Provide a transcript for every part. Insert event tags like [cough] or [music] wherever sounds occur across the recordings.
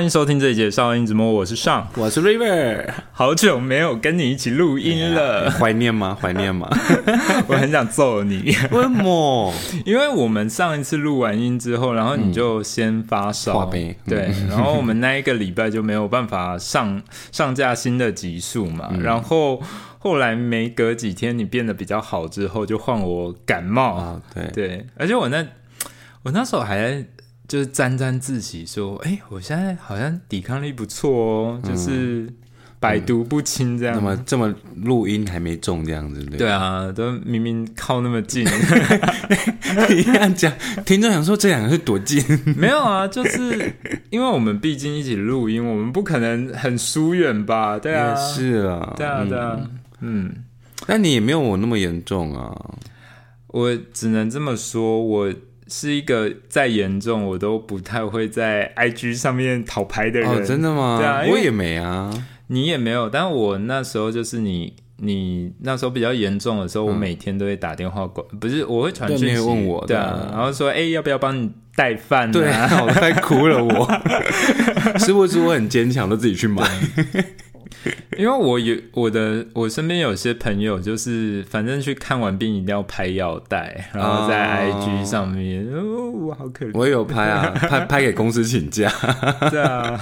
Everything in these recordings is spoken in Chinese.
欢迎收听这一节《少音直播》，我是上，我是 River，好久没有跟你一起录音了，怀念吗？怀念吗？[laughs] 我很想揍你，为什么？因为我们上一次录完音之后，然后你就先发烧，对，然后我们那一个礼拜就没有办法上上架新的集数嘛，然后后来没隔几天你变得比较好之后，就换我感冒。啊，对。对，而且我那我那时候还。就是沾沾自喜说：“哎，我现在好像抵抗力不错哦，就是百毒不侵这样。那么这么录音还没中这样子，对啊，都明明靠那么近，[laughs] 你这样讲，听众想说这两个是多近？[laughs] 没有啊，就是因为我们毕竟一起录音，我们不可能很疏远吧？对啊，是啊，对啊，对啊，嗯，但你也没有我那么严重啊，我只能这么说，我。是一个再严重我都不太会在 IG 上面讨牌的人哦，真的吗？对啊，我也没啊，你也没有。但我那时候就是你，你那时候比较严重的时候，我每天都会打电话过，不是我会传讯息问我，对啊，然后说哎要不要帮你带饭？对啊，我快哭了，我 [laughs] 是不是我很坚强，都自己去买。[laughs] 因为我有我的，我身边有些朋友，就是反正去看完病一定要拍腰带，然后在 IG 上面，哦，我好可怜。我有拍啊，[laughs] 拍拍给公司请假。对啊，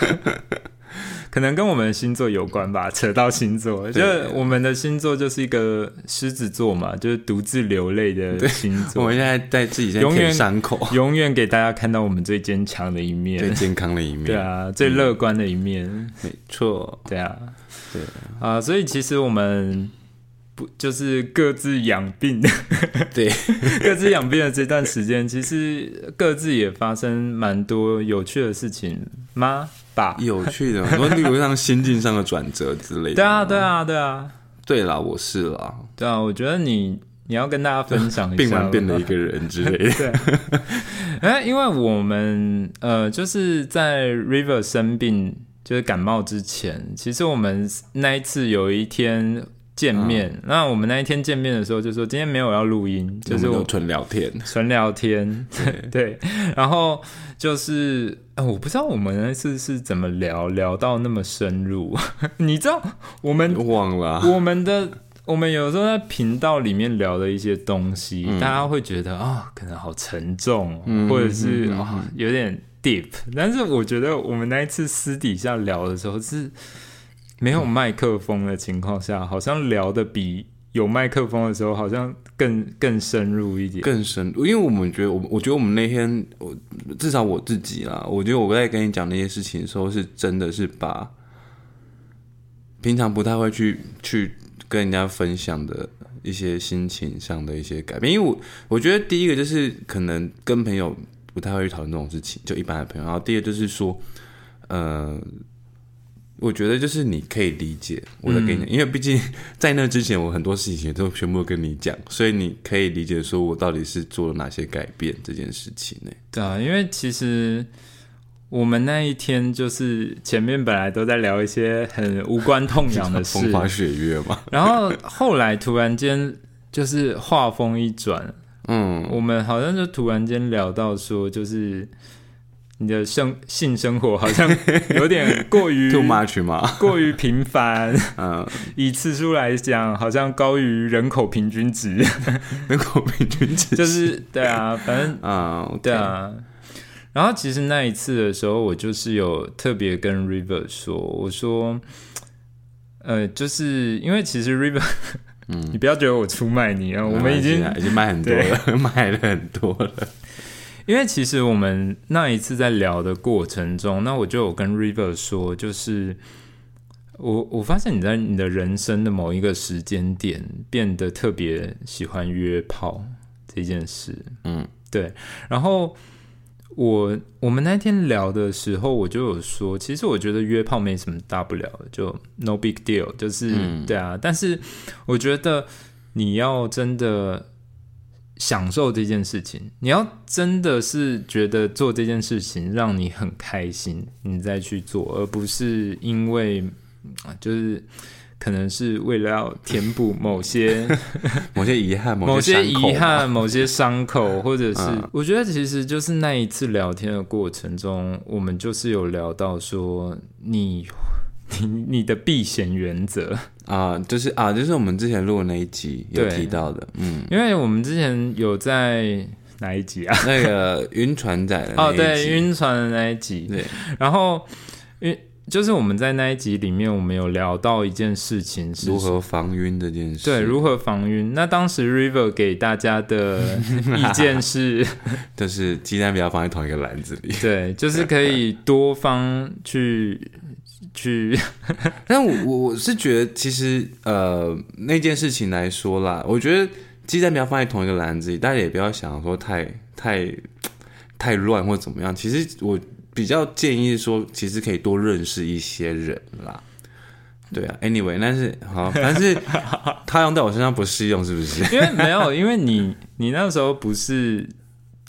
可能跟我们的星座有关吧，扯到星座，就我们的星座就是一个狮子座嘛，就是独自流泪的星座。我们现在在自己在舔伤口，永远给大家看到我们最坚强的一面，最健康的一面，[laughs] 对啊，最乐观的一面，没错，对啊。对啊，所以其实我们不就是各自养病，[laughs] 对，各自养病的这段时间，其实各自也发生蛮多有趣的事情吗？吧，有趣的，很多例如像心境上的转折之类的。对啊，对啊，对啊，对啦，我是啦，对啊，我觉得你你要跟大家分享一下，病完变了一个人之类的。[laughs] [laughs] 哎，因为我们呃，就是在 River 生病。就是感冒之前，其实我们那一次有一天见面，那我们那一天见面的时候就说今天没有要录音，就是我 [laughs] 纯聊天，纯聊天，对。然后就是，我不知道我们那次是怎么聊，聊到那么深入。[laughs] 你知道我们忘了我们的，我们有时候在频道里面聊的一些东西，大家会觉得啊，可能好沉重，或者是啊，有点。deep，但是我觉得我们那一次私底下聊的时候是没有麦克风的情况下，好像聊的比有麦克风的时候好像更更深入一点，更深入。因为我们觉得，我我觉得我们那天，我至少我自己啦，我觉得我在跟你讲那些事情的时候，是真的是把平常不太会去去跟人家分享的一些心情上的一些改变。因为我我觉得第一个就是可能跟朋友。不太会讨论这种事情，就一般的朋友。然后第二就是说，呃，我觉得就是你可以理解我在跟你，因为毕竟在那之前，我很多事情都全部都跟你讲，所以你可以理解说我到底是做了哪些改变这件事情呢？对啊，因为其实我们那一天就是前面本来都在聊一些很无关痛痒的事，[laughs] 风花雪月嘛，然后后来突然间就是话锋一转。嗯，我们好像就突然间聊到说，就是你的生性生活好像有点过于 [laughs] too much 嘛，过于频繁。嗯，以次数来讲，好像高于人口平均值。[laughs] 人口平均值就是对啊，反正 [laughs] 啊，对啊。然后其实那一次的时候，我就是有特别跟 River 说，我说，呃，就是因为其实 River。嗯，你不要觉得我出卖你啊！我们已经已经卖很多了，[laughs] 卖了很多了。因为其实我们那一次在聊的过程中，那我就有跟 River 说，就是我我发现你在你的人生的某一个时间点变得特别喜欢约炮这件事。嗯，对，然后。我我们那天聊的时候，我就有说，其实我觉得约炮没什么大不了的，就 no big deal，就是对啊。但是我觉得你要真的享受这件事情，你要真的是觉得做这件事情让你很开心，你再去做，而不是因为就是可能是为了要填补某些 [laughs] 某些遗憾，[laughs] 某些遗憾、某些伤口，[laughs] 或者是、嗯。我觉得其实就是那一次聊天的过程中，我们就是有聊到说你你你的避险原则，啊、就是啊，就是我们之前录的那一集有提到的，嗯，因为我们之前有在哪一集啊？那个晕船仔的哦，对，晕船的那一集，对，然后晕就是我们在那一集里面，我们有聊到一件事情是如何防晕这件事，对如何防晕。那当时 River 给大家的 [laughs] 意见是，[laughs] 就是鸡蛋不要放在同一个篮子里。[laughs] 对，就是可以多方去去，但我我我是觉得，其实呃那件事情来说啦，我觉得鸡蛋不要放在同一个篮子里，大家也不要想说太太太乱或怎么样。其实我比较建议说，其实可以多认识一些人啦。对啊，anyway，但是好，但是 [laughs] 他用在我身上不适用，是不是？因为没有，因为你你那时候不是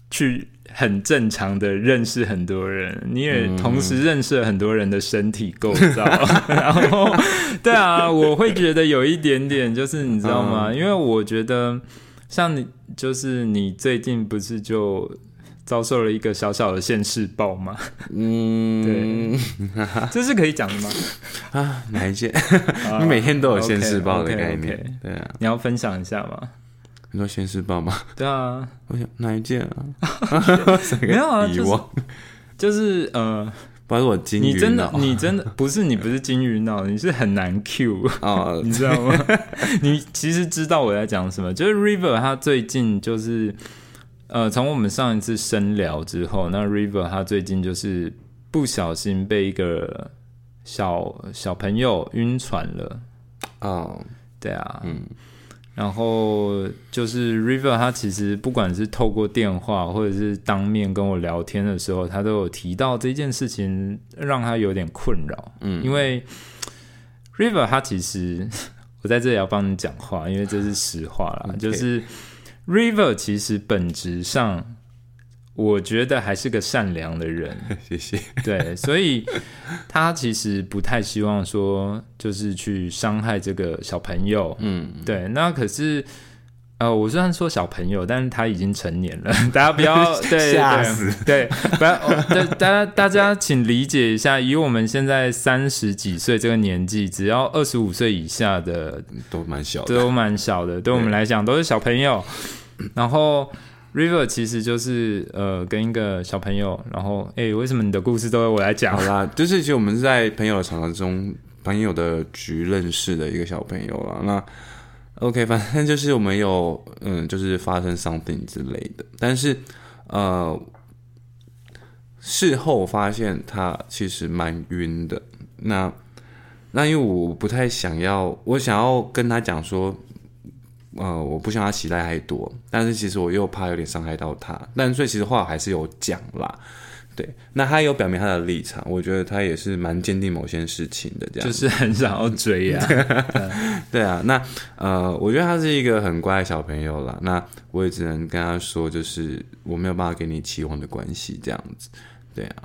去。很正常的认识很多人，你也同时认识了很多人的身体构造，[laughs] 然后对啊，我会觉得有一点点，就是你知道吗？因为我觉得像你，就是你最近不是就遭受了一个小小的现世报吗？嗯，对 [laughs] 这是可以讲的吗？啊，哪一件？啊 [laughs] 你每天都有现世报的概念，对啊。你要分享一下吗？你说现世报吗？对啊，我想哪一件啊？[laughs] 没有啊，就是遗忘，就是呃，不是我金鱼你真的你真的不是你不是金鱼脑，你是很难 Q。啊，你知道吗？你其实知道我在讲什么，就是 River 他最近就是，呃，从我们上一次深聊之后，那 River 他最近就是不小心被一个小小朋友晕船了，哦，对啊，嗯，然后就是 River 他其实不管是透过电话或者是当面跟我聊天的时候，他都有提到这件事情，让他有点困扰，嗯。因为 River 他其实 [laughs] 我在这里要帮你讲话，因为这是实话啦。就是 River 其实本质上。我觉得还是个善良的人，[laughs] 谢谢。对，所以他其实不太希望说，就是去伤害这个小朋友，嗯，对，那可是，呃，我虽然说小朋友，但是他已经成年了，[laughs] 大家不要对吓死对，不要，哦对，大家大家请理解一下，以我们现在三十几岁这个年纪，只要二十五岁以下的都蛮小的。都蛮小的，对我们来讲都是小朋友。然后 River 其实就是呃跟一个小朋友，然后哎、为什么你的故事都由我来讲好？啦，就是其实我们是在朋友的场合中，朋友的局认识的一个小朋友啦。那 OK，反正就是我们有嗯，就是发生 something 之类的，但是呃，事后发现他其实蛮晕的。那那因为我不太想要，我想要跟他讲说，呃，我不希望他期待太多，但是其实我又怕有点伤害到他，但所以其实话还是有讲啦。对，那他有表明他的立场，我觉得他也是蛮坚定某些事情的，这样就是很想要追啊，[laughs] 对啊，那呃，我觉得他是一个很乖的小朋友啦。那我也只能跟他说，就是我没有办法给你期望的关系，这样子。对啊，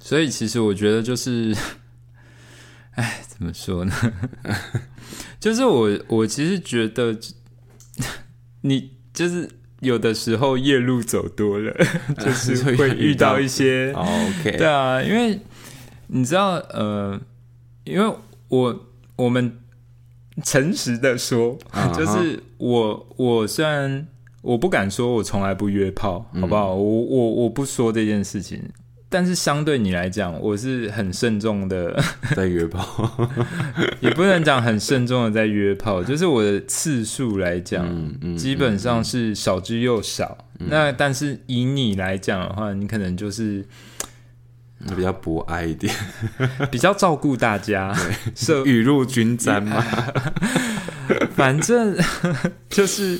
所以其实我觉得就是，[laughs] 哎，怎么说呢？[laughs] 就是我我其实觉得，[laughs] 你就是有的时候夜路走多了，[laughs] 就是会遇到一些，[laughs] 哦 OK，对啊，因为你知道，呃，因为我我们诚实的说，就是我我虽然我不敢说我从来不约炮，好不好？我我我不说这件事情。但是相对你来讲，我是很慎重的，[laughs] 在约炮，[laughs] 也不能讲很慎重的在约炮，就是我的次数来讲，嗯嗯，基本上是少之又少。那但是以你来讲的话，你可能就是嗯比较博爱一点，[laughs] 比较照顾大家，是雨露均沾嘛。反正就是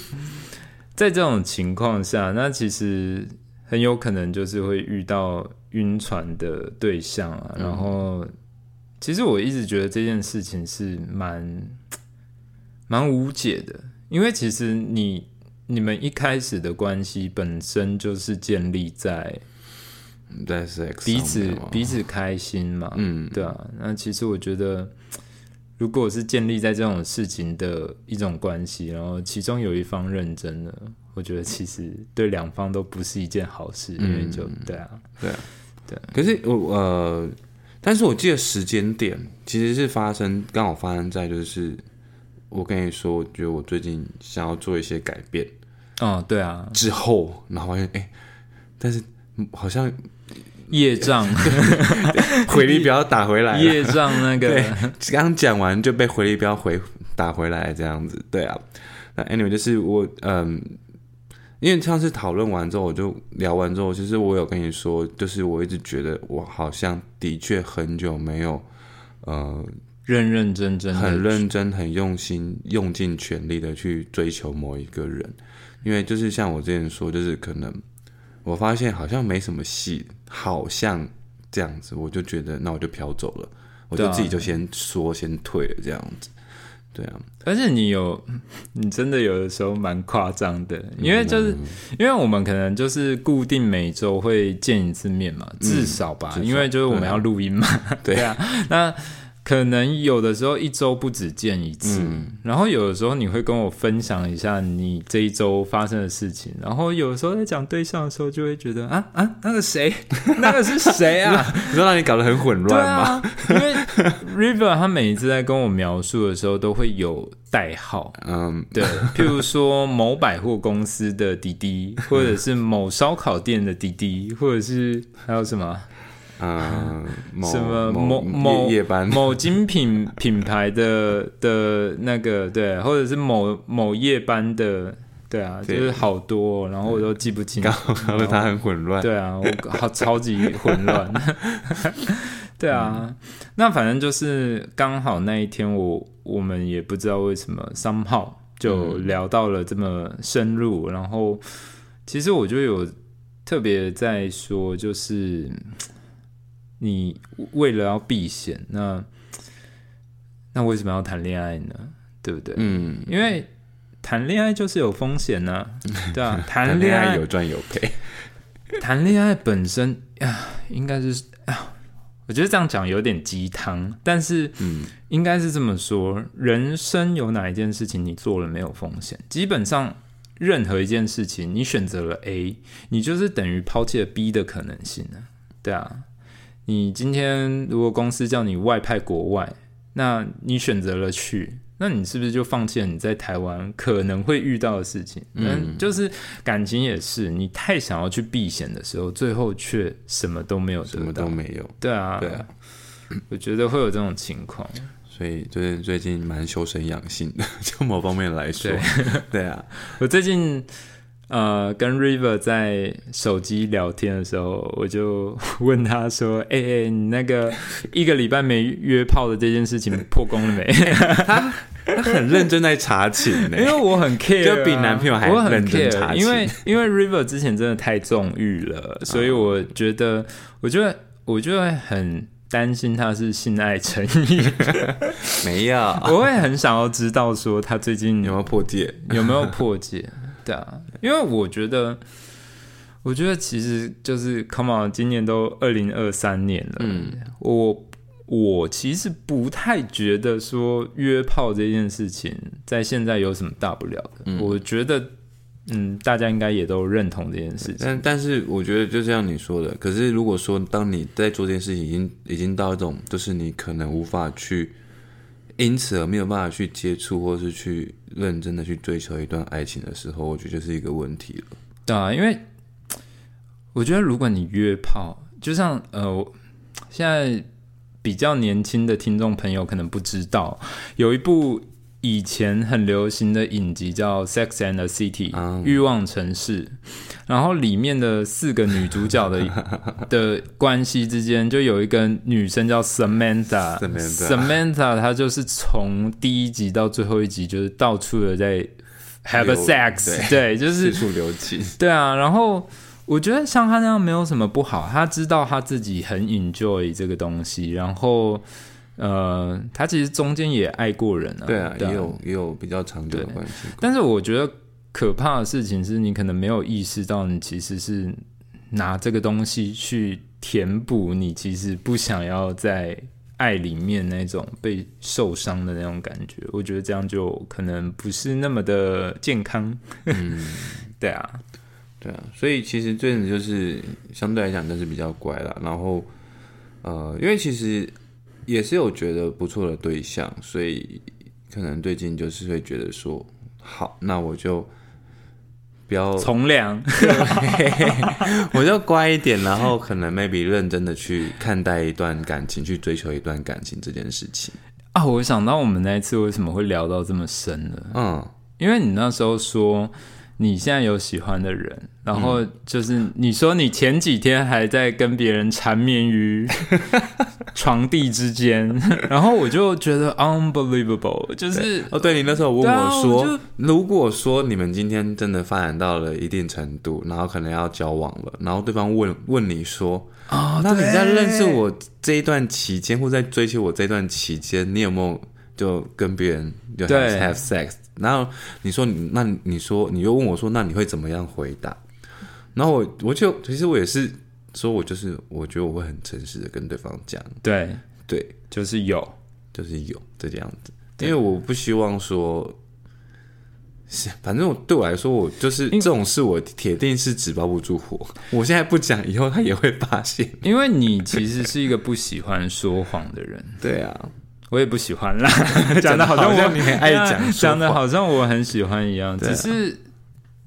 在这种情况下，那其实很有可能就是会遇到晕船的对象啊。然后，其实我一直觉得这件事情是蛮 [tsk] 蛮无解的，因为其实你你们一开始的关系本身就是建立在在彼此彼此开心嘛，嗯，对啊，那其实我觉得，如果是建立在这种事情的一种关系，然后其中有一方认真了，我觉得其实对两方都不是一件好事，因为就对啊，对啊，对。可是我呃，但是我记得时间点其实是发生刚好发生在就是我跟你说，我觉得我最近想要做一些改变。哦，对啊，之后，然后发现哎，但是好像业障。[laughs] 回力镖打回来了，业障那个。对，刚讲完就被回力镖回打回来这样子，对啊。那 anyway 就是我嗯，因为上次讨论完之后，我就聊完之后，其实我有跟你说，就是我一直觉得我好像的确很久没有呃认认真真地很认真、很用心、用尽全力的去追求某一个人，因为就是像我之前说，就是可能我发现好像没什么戏，好像这样子，我就觉得那我就飘走了，我就自己就先说先退了这样子，对啊，而且你有，[laughs] 你真的有的时候蛮夸张的，因为就是、嗯因为我们可能就是固定每周会见一次面嘛，至少吧，因为就是我们要录音嘛，对啊，[laughs] 那可能有的时候一周不止见一次，嗯。然后有的时候你会跟我分享一下你这一周发生的事情，然后有的时候在讲对象的时候就会觉得啊啊那个谁，[laughs] 那个是谁啊？你说让你搞得很混乱吗？啊，因为 River 他每一次在跟我描述的时候都会有代号，嗯，对，譬如说某百货公司的滴滴，或者是某烧烤店的滴滴，或者是还有什么嗯，某 [laughs] 什么某某某夜夜班，某精品 [laughs] 品牌的的那个对，或者是某某夜班的，对啊，就是好多哦、然后我都记不清搞搞得他很混乱。对啊，我好超级混乱。[laughs] 对啊，那反正就是刚好那一天我我们也不知道为什么 somehow 就聊到了这么深入，然后其实我就有特别在说，就是你为了要避险，那那为什么要谈恋爱呢？对不对？嗯，因为谈恋爱就是有风险呢、[laughs] 对啊，谈谈恋爱有赚有赔。[laughs] 谈恋爱本身呀，应该是啊，我觉得这样讲有点鸡汤，但是嗯应该是这么说：人生有哪一件事情你做了没有风险？基本上任何一件事情，你选择了 A，你就是等于抛弃了 B 的可能性呢。对啊，你今天如果公司叫你外派国外，那你选择了去。那你是不是就放弃了你在台湾可能会遇到的事情？嗯，就是感情也是，你太想要去避险的时候，最后却什么都没有什么得到。都没有。对啊，对啊，我觉得会有这种情况。所以就是最近蛮修身养性的，[laughs] 就某方面来说，对啊，我最近呃跟 River 在手机聊天的时候，我就 [laughs] 问他说：“哎、哎、你那个 [laughs] 一个礼拜没约炮的这件事情破功了没？”他他很认真在查寝呢因。为我很 care，、啊、就比男朋友还认真查寝因为因为 River 之前真的太纵欲了，所以我觉得，我觉得，我就会很担心他是性爱成瘾，[laughs] 没有，我会很想要知道说他最近有没有破戒？有没有破戒？对啊，因为我觉得，我觉得其实就是 Come on，今年都二零二三年了，嗯，我我其实不太觉得说约炮这件事情在现在有什么大不了的，嗯我觉得。嗯，大家应该也都认同这件事情。但但是我觉得就像你说的，可是如果说当你在做这件事情，已经已经到一种就是你可能无法去，因此而没有办法去接触或是去认真的去追求一段爱情的时候，我觉得是一个问题了。对啊，因为我觉得如果你约炮，就像呃，现在比较年轻的听众朋友可能不知道，有一部以前很流行的影集叫《Sex and the City》啊。欲望城市，然后里面的四个女主角的 [laughs] 的关系之间，就有一个女生叫 Samantha。Samantha Samantha 她就是从第一集到最后一集，就是到处的在 have a sex，[laughs] 对，就是四处留情，对啊，然后我觉得像她那样没有什么不好，她知道她自己很 enjoy 这个东西，然后呃，他其实中间也爱过人啊，对啊，也有也有比较长久的关系。但是我觉得可怕的事情是你可能没有意识到，你其实是拿这个东西去填补你其实不想要在爱里面那种被受伤的那种感觉，我觉得这样就可能不是那么的健康。嗯，[laughs] 对啊，对啊，所以其实最近就是相对来讲就是比较乖了。然后呃，因为其实也是有觉得不错的对象，所以可能最近就是会觉得说，好，那我就。不要从良，[laughs] 我就乖一点，然后可能 maybe 认真的去看待一段感情，去追求一段感情这件事情啊。我想到我们那一次为什么会聊到这么深了，嗯，因为你那时候说。你现在有喜欢的人，然后就是你说你前几天还在跟别人缠绵于 [laughs] 床地之间，[laughs] 然后我就觉得 unbelievable，就是哦，对你那时候问我说，如果说你们今天真的发展到了一定程度，然后可能要交往了，然后对方问问你说，啊，那你在认识我这一段期间，或在追求我这段期间，你有没有就跟别人就 have sex？然后你说你那你说你又问我说那你会怎么样回答？然后我我就其实我也是说我就是我觉得我会很诚实的跟对方讲，对。对，就是有。就是有这样子，因为我不希望说，反正我对我来说我就是这种事我铁定是纸包不住火。我现在不讲，以后他也会发现，因为你其实是一个不喜欢说谎的人，[laughs] 对啊。我也不喜欢啦，[laughs] 讲的好像我很爱讲，讲的好像我很喜欢一样。只是，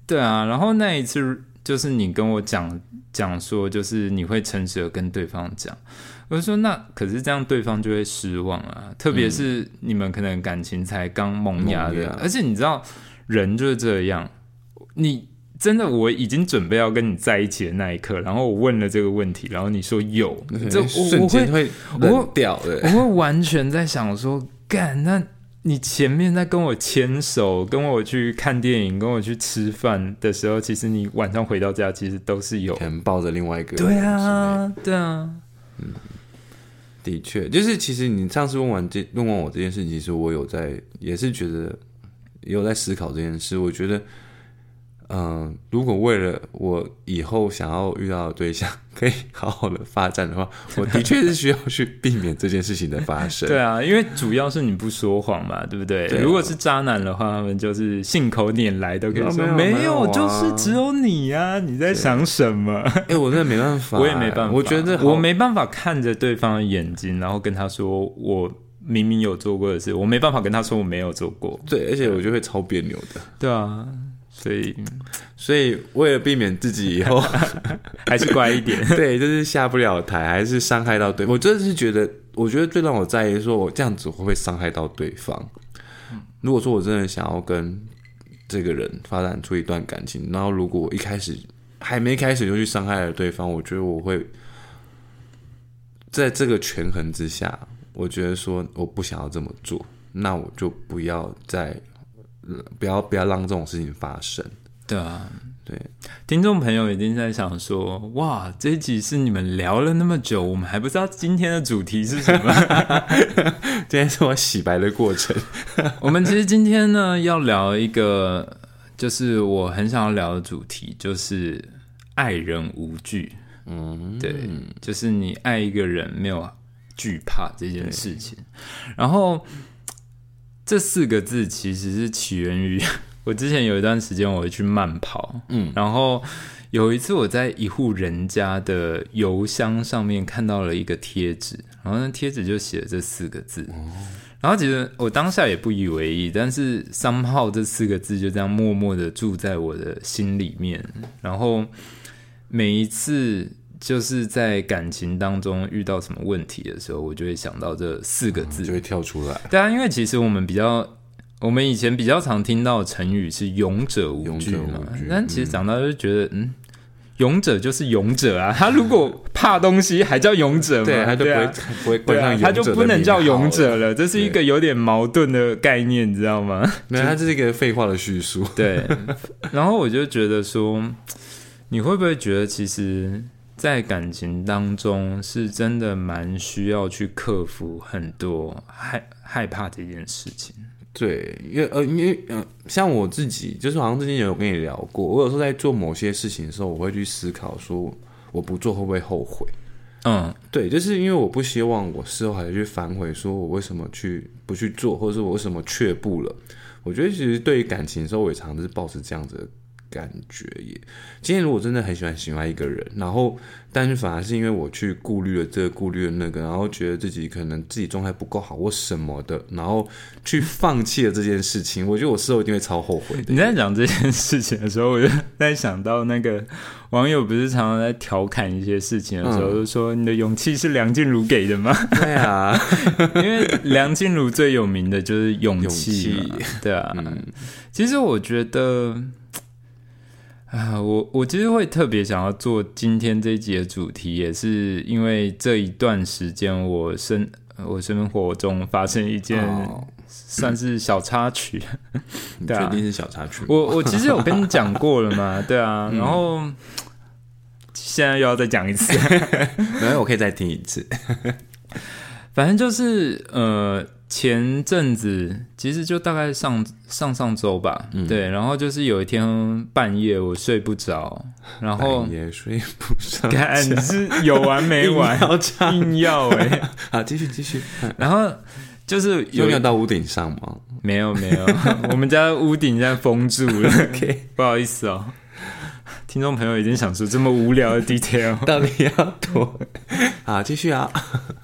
对啊。然后那一次就是你跟我讲讲说，就是你会诚实的跟对方讲。我就说那可是这样，对方就会失望啊。特别是你们可能感情才刚萌芽的，而且你知道人就是这样，你。真的，我已经准备要跟你在一起的那一刻，然后我问了这个问题，然后你说有，这瞬间会冷掉的。我会完全在想说，干，那你前面在跟我牵手、跟我去看电影、跟我去吃饭的时候，其实你晚上回到家，其实都是有抱着另外一个。对啊，对啊，嗯，的确，就是其实你上次问完这问完我这件事，其实我有在，也是觉得有在思考这件事，我觉得。嗯，如果为了我以后想要遇到的对象可以好好的发展的话，我的确是需要去避免这件事情的发生。[laughs] 对啊，因为主要是你不说谎嘛，对不对？如果是渣男的话，他们就是信口拈来都可以说没有，就是只有你呀，你在想什么？哎，我真的没办法，[laughs] 我也没办法，我觉得我没办法看着对方的眼睛，然后跟他说我明明有做过的事，我没办法跟他说我没有做过。对，而且我就会超别扭的。对啊。所以，所以为了避免自己以后 [laughs] 还是乖一点，[laughs] 对，就是下不了台，还是伤害到对，我真的是觉得，我觉得最让我在意，说我这样子会不会伤害到对方？如果说我真的想要跟这个人发展出一段感情，然后如果我一开始还没开始就去伤害了对方，我觉得我会在这个权衡之下，我觉得说我不想要这么做，那我就不要再。不要不要让这种事情发生。对啊，对，听众朋友一定在想说，哇，这一集是你们聊了那么久，我们还不知道今天的主题是什么。[laughs] 今天是我洗白的过程。我们其实今天呢要聊一个，就是我很想要聊的主题，就是爱人无惧。嗯，对，就是你爱一个人没有惧怕这件事情，然后。这四个字其实是起源于我之前有一段时间我会去慢跑，嗯，然后有一次我在一户人家的邮箱上面看到了一个贴纸，然后那贴纸就写了这四个字，然后其实我当下也不以为意，但是三号这四个字就这样默默的住在我的心里面，然后每一次。就是在感情当中遇到什么问题的时候，我就会想到这四个字，就会跳出来。对啊，因为其实我们比较，我们以前比较常听到成语是“勇者无惧”嘛，但其实长大就觉得，嗯，勇者就是勇者啊，他如果怕东西还叫勇者吗？[laughs] 对，他就不会不会冠上他就不能叫勇者了，这是一个有点矛盾的概念，你知道吗？没有，它这是一个废话的叙述。对，然后我就觉得说，你会不会觉得其实？在感情当中，是真的蛮需要去克服很多害害怕这件事情。对，因为呃，因为呃，像我自己，就是好像之前有跟你聊过，我有时候在做某些事情的时候，我会去思考说，我不做会不会后悔？嗯对，就是因为我不希望我事后还去反悔，说我为什么去不去做，或者是我为什么却步了。我觉得其实对于感情的时候，我也常常是保持这样子的感觉耶。今天如果真的很喜欢喜欢一个人，然后但是反而是因为我去顾虑了这个，顾虑了那个，然后觉得自己可能自己状态不够好或什么的，然后去放弃了这件事情，我觉得我事后一定会超后悔的。你在讲这件事情的时候，我就在想到那个网友不是常常在调侃一些事情的时候，就说你的勇气是梁静茹给的吗？对啊，[laughs] [laughs] 因为梁静茹最有名的就是勇气嘛，勇气对啊。嗯其实我觉得，啊，我我其实会特别想要做今天这一集的主题，也是因为这一段时间我生我生活中发生一件哦算是小插曲。你 [laughs] 对啊确定是小插曲？我我其实有跟你讲过了嘛，[laughs] 对啊，然后现在又要再讲一次，[laughs] 没有，我可以再听一次。反正就是呃，前阵子其实就大概上上上周吧，对，然后就是有一天半夜我睡不着，然后半夜睡不上看你是有完没完，[laughs] 硬要唱硬要哎、好，继续继续。然后就是有有没有到屋顶上吗？没有没有，[laughs] 我们家屋顶现在封住了 OK 不好意思哦。听众朋友已经想说这么无聊的 detail，[laughs] 到底要多？啊，继续啊。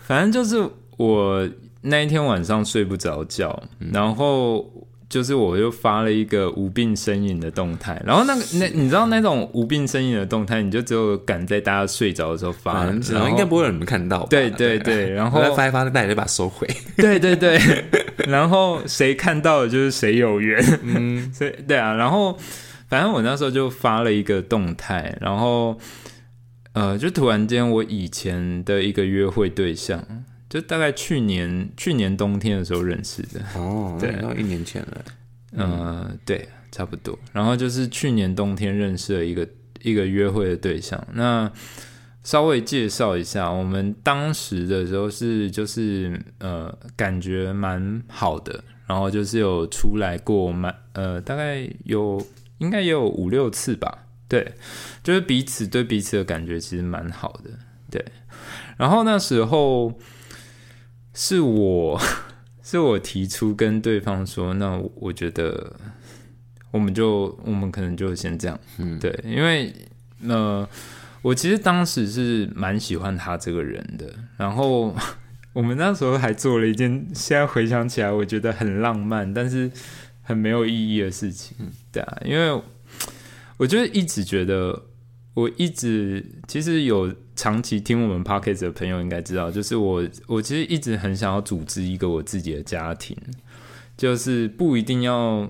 反正就是我那一天晚上睡不着觉，然后就是我又发了一个无病呻吟的动态，然后那个那你知道那种无病呻吟的动态，你就只有赶在大家睡着的时候发，然后应该不会有人看到吧。对对对，然后发一发，大家就把它收回。对对对，[laughs] 然后谁看到了就是谁有缘，嗯，[laughs] 所以对啊，然后反正我那时候就发了一个动态，然后呃，就突然间我以前的一个约会对象，就大概去年去年冬天的时候认识的，哦，对那到一年前了。呃，对，差不多。然后就是去年冬天认识了一个一个约会的对象。那稍微介绍一下，我们当时的时候是就是呃，感觉蛮好的，然后就是有出来过蛮呃，大概有应该也有五六次吧。对，就是彼此对彼此的感觉其实蛮好的。对，然后那时候是我。[laughs] 是我提出跟对方说，那我觉得我们就我们可能就先这样，嗯，对，因为呃，我其实当时是蛮喜欢他这个人的，然后 [laughs] 我们那时候还做了一件现在回想起来我觉得很浪漫，但是很没有意义的事情，对啊，因为我就一直觉得，我一直其实有长期听我们 p o c k e t 的朋友应该知道，就是我我其实一直很想要组织一个我自己的家庭，就是不一定要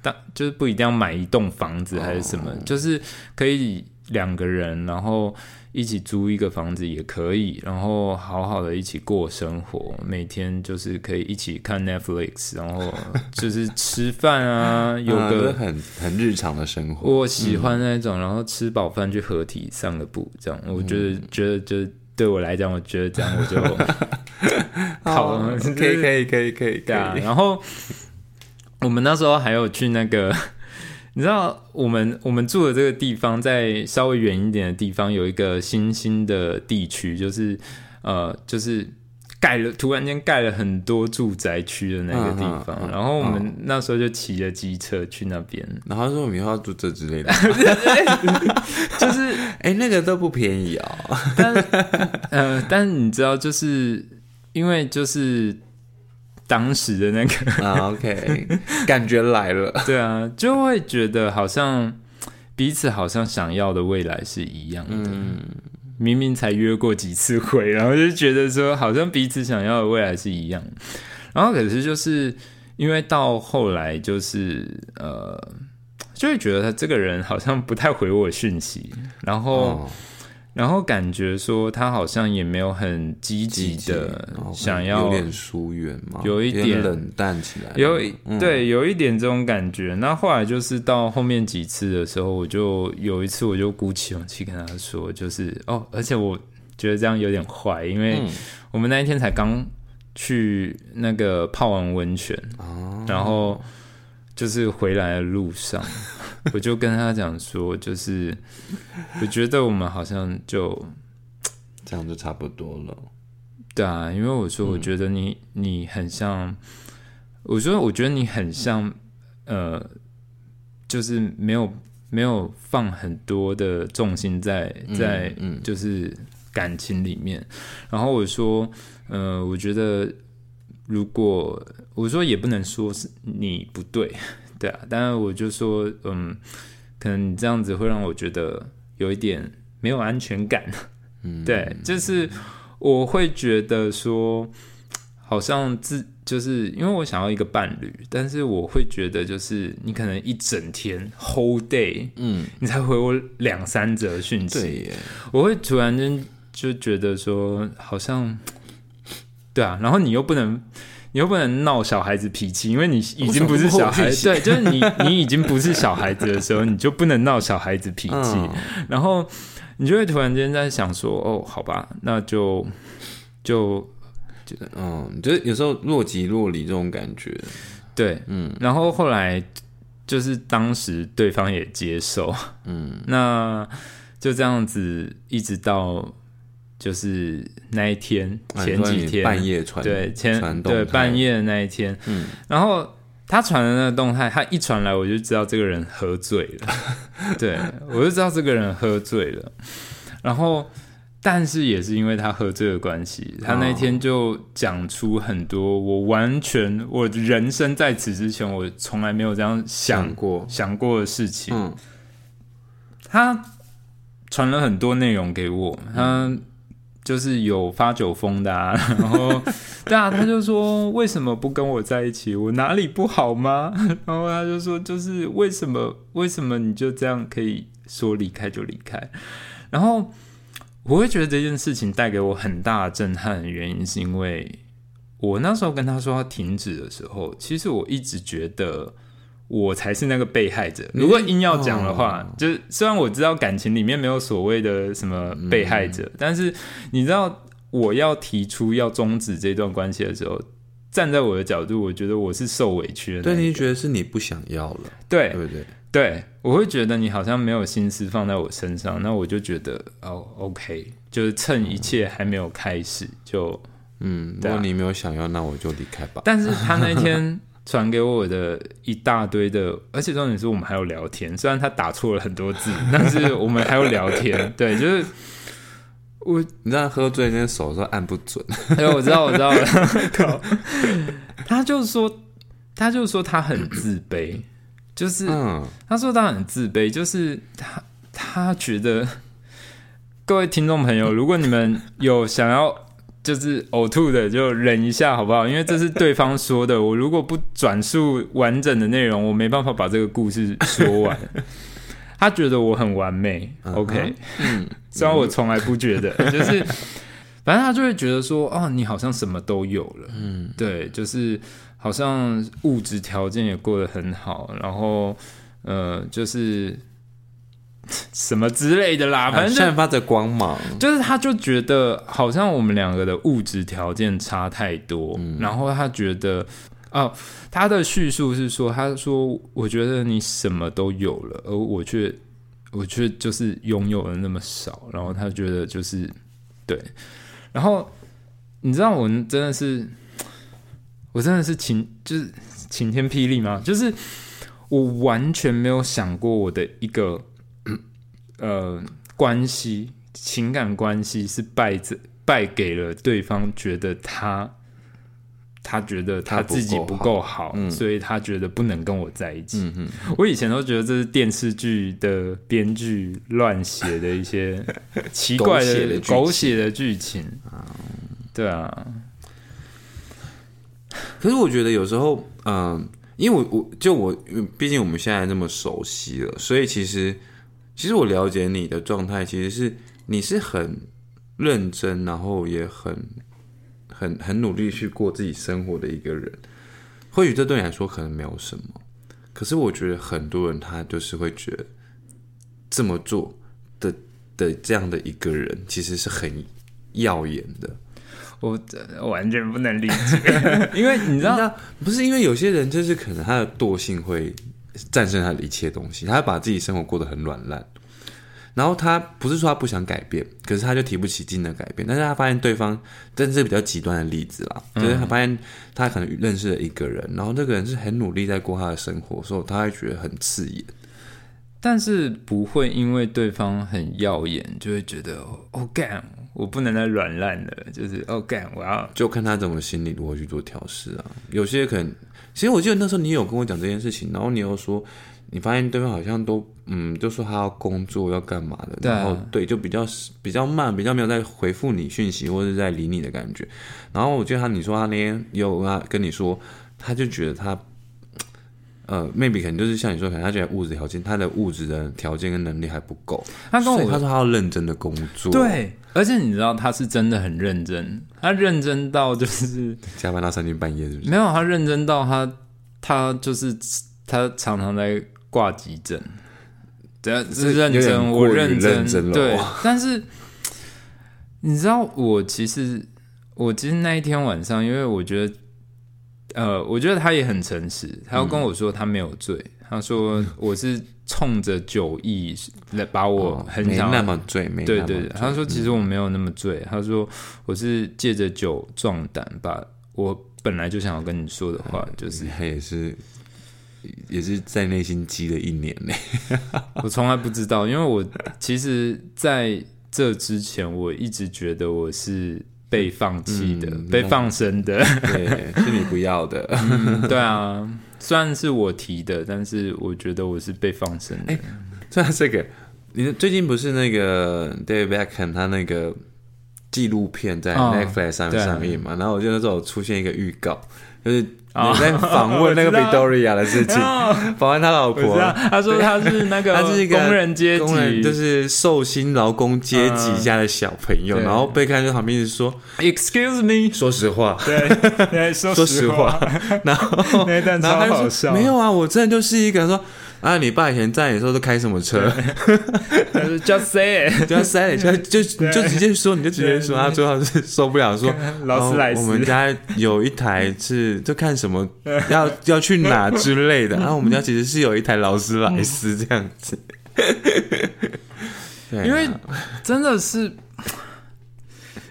当，就是不一定要买一栋房子还是什么，就是可以两个人，然后一起租一个房子也可以，然后好好的一起过生活，每天就是可以一起看 Netflix，然后 [laughs] 就是吃饭啊，有个很很日常的生活。我喜欢那种，然后吃饱饭去合体散个步，这样我觉得、觉得就对我来讲，我觉得这样我就 [laughs] 好哦了，可以可以可以可以可对啊。然后我们那时候还有去那个，你知道我们我们住的这个地方，在稍微远一点的地方有一个新兴的地区，就是呃，就是。盖了，突然间盖了很多住宅区的那个地方，嗯嗯嗯然后我们那时候就骑着机车去那边，然后说我们以后要住这之类的，[laughs] 就是哎，那个都不便宜哦。[laughs] 但呃，但你知道，就是因为就是当时的那个，啊，OK，感觉来了。[laughs] 对啊，就会觉得好像彼此好像想要的未来是一样的。嗯，明明才约过几次会，然后就觉得说好像彼此想要的未来是一样。然后可是就是因为到后来就是呃，就会觉得他这个人好像不太回我讯息，然后。哦，然后感觉说他好像也没有很积极的想要有点疏远嘛，有一点冷淡起来，有对有一点这种感觉。那后来就是到后面几次的时候，我就有一次我就鼓起勇气跟他说，就是哦，而且我觉得这样有点坏，因为嗯。我们那一天才刚去那个泡完温泉，哦，然后就是回来的路上，[laughs] 我就跟他讲说，就是我觉得我们好像就这样就差不多了。对啊，因为我说我觉得你、你很像，我说我觉得你很像，呃，就是没有没有放很多的重心在在嗯就是感情里面。然后我说，呃，我觉得如果我说也不能说是你不对，[laughs] 对啊，但是我就说，嗯，可能你这样子会让我觉得有一点没有安全感。嗯，对，就是我会觉得说，好像自就是因为我想要一个伴侣，但是我会觉得就是你可能一整天 whole day，嗯，你才回我两三则讯息，对耶，我会突然间就觉得说，好像对啊，然后你又不能。你又不能闹小孩子脾气，因为你已经不是小孩，[laughs] 对，就是你你已经不是小孩子的时候，你就不能闹小孩子脾气。嗯。然后你就会突然间在想说，哦，好吧，那就就嗯，就是有时候若即若离这种感觉，对，嗯。然后后来就是当时对方也接受，嗯。那就这样子一直到就是那一天前几天半夜传对前传对半，夜的那一天，嗯，然后他传的那个动态，他一传来我就知道这个人喝醉了，[laughs] 对我就知道这个人喝醉了，然后但是也是因为他喝醉的关系，他那天就讲出很多我完全我人生在此之前我从来没有这样想想过，想过的事情，嗯。他传了很多内容给我，他就是有发酒疯的啊，[laughs] 然后对啊，他就说为什么不跟我在一起？我哪里不好吗？[laughs] 然后他就说就是为什么为什么你就这样可以说离开就离开？然后我会觉得这件事情带给我很大的震撼原因，是因为我那时候跟他说要停止的时候，其实我一直觉得。我才是那个被害者。如果硬要讲的话，哦就是虽然我知道感情里面没有所谓的什么被害者，但是你知道我要提出要终止这段关系的时候，站在我的角度，我觉得我是受委屈的那对，你觉得是你不想要了，对对不对？对，我会觉得你好像没有心思放在我身上，那我就觉得哦，OK，就是趁一切还没有开始就。嗯，如果你没有想要，那我就离开吧。但是他那天传给我的一大堆的，而且重点是我们还有聊天，虽然他打错了很多字，[laughs] 但是我们还有聊天。[laughs] 对，就是我，你知道喝醉那手都按不准，哎，我知道，我知道了。[laughs] 靠，他就说，他就说他很自卑，就是嗯，他说他很自卑，就是他他觉得各位听众朋友，如果你们有想要就是呕吐的，就忍一下好不好？因为这是对方说的，我如果不转述完整的内容，我没办法把这个故事说完。他觉得我很完美、嗯 o [laughs] k 嗯，虽然我从来不觉得，就是反正他就会觉得说，哦，你好像什么都有了，嗯，对，就是好像物质条件也过得很好，然后呃，就是 [laughs] 什么之类的啦，反正散发着光芒，就是他就觉得好像我们两个的物质条件差太多，然后他觉得哦，他的叙述是说，他说我觉得你什么都有了，而我却我却就是拥有了那么少，然后他觉得就是对，然后你知道我真的是我真的是晴就是晴天霹雳吗？就是我完全没有想过我的一个呃关系情感关系是败在败给了对方，觉得他他觉得他自己不够好所以他觉得不能跟我在一起。我以前都觉得这是电视剧的编剧乱写的一些 [laughs] 奇怪的狗血的剧情。对啊，可是我觉得有时候，嗯，因为我我就我，毕竟我们现在那么熟悉了，所以其实其实我了解你的状态，其实是你是很认真，然后也很很很努力去过自己生活的一个人。或许这对你来说可能没有什么，可是我觉得很多人他就是会觉得这么做的的这样的一个人，其实是很耀眼的。我完全不能理解，[laughs] 因为你知道，不是因为有些人就是可能他的惰性会战胜他的一切东西，他会把自己生活过得很软烂。然后他不是说他不想改变，可是他就提不起劲的改变。但是他发现对方，这是比较极端的例子啦，就是他发现他可能认识了一个人，然后那个人是很努力在过他的生活，所以他会觉得很刺眼。但是不会因为对方很耀眼，就会觉得哦干，我不能再软烂了，就是哦干，我要就看他怎么心理如何去做调试啊。有些可能，其实我记得那时候你有跟我讲这件事情，然后你又说。你发现对方好像都嗯，就说他要工作要干嘛的，然后对，就比较比较慢，比较没有在回复你讯息或者在理你的感觉。然后我记得他，你说他那天有他跟你说，他就觉得他呃，maybe 可能就是像你说，可能他觉得物质条件，他的物质的条件跟能力还不够。他跟我他说他要认真的工作，对，而且你知道他是真的很认真，他认真到就是加班到三更半夜，是不是？没有，他认真到他他就是他常常在。挂急诊，对，是认真，我认真，对。但是你知道，我其实，我其实那一天晚上，因为我觉得，呃，我觉得他也很诚实，他要跟我说他没有醉，他说我是冲着酒意来把我很想那么醉，没对对对，他说其实我没有那么醉，他说我是借着酒壮胆，把我本来就想要跟你说的话，就是他也是。也是在内心积了一年呢。[laughs] 我从来不知道，因为我其实在这之前，我一直觉得我是被放弃的，被放生的，对，是你不要的。[laughs] 对啊，虽然是我提的，但是我觉得我是被放生的。哎，然这个，你最近不是那个 David Beckham 他那个纪录片在 Netflix 上面上映嘛？然后我记得那时候出现一个预告，就是。你在访问那个 [laughs] Victoria 的事情，访问他老婆，他说他是那个，[laughs] 他是一个工人阶级，就是寿星劳工阶级家的小朋友，然后被看在旁边直说，Excuse me，说实话，对，[laughs] 说实话，然后那段超好笑，没有啊，我真的就是一个说。啊！你爸以前在的时候都开什么车？[laughs] Just say，Just say，就就 [laughs] 就直接说，你就直接说。他最后是受不了，说劳斯莱斯。我们家有一台是就看什么 [laughs] 要要去哪之类的。然后我们家其实是有一台劳斯莱斯这样子。因为真的是，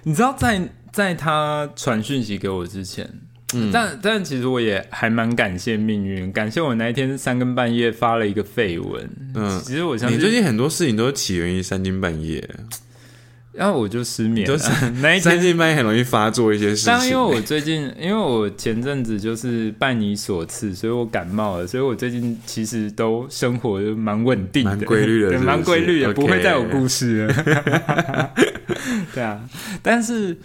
你知道，在在他传讯息给我之前。但但其实我也还蛮感谢命运，感谢我那一天三更半夜发了一个绯闻。嗯，其实我相信你最近很多事情都起源于三更半夜，然后我就失眠了。[laughs] 那一天三更半夜很容易发作一些事情。但因为我最近，因为我前阵子就是拜你所赐，所以我感冒了，所以我最近其实都生活蛮稳定的，蛮规律的，[laughs] 蛮规律的，不会再有故事了。[laughs] 对啊，但是。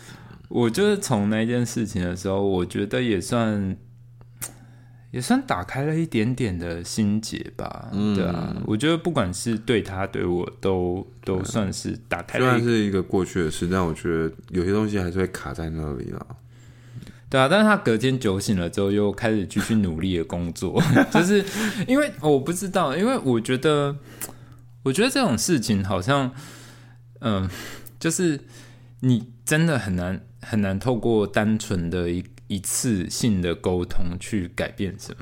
我就是从那件事情的时候，我觉得也算也算打开了一点点的心结吧。对啊，我觉得不管是对他对我都都算是打开。虽然是一个过去的事，但我觉得有些东西还是会卡在那里了。对啊，但是他隔天酒醒了之后，又开始继续努力的工作，[laughs] 就是因为我不知道，因为我觉得，我觉得这种事情好像，嗯，就是你真的很难。很难透过单纯的一一次性的沟通去改变什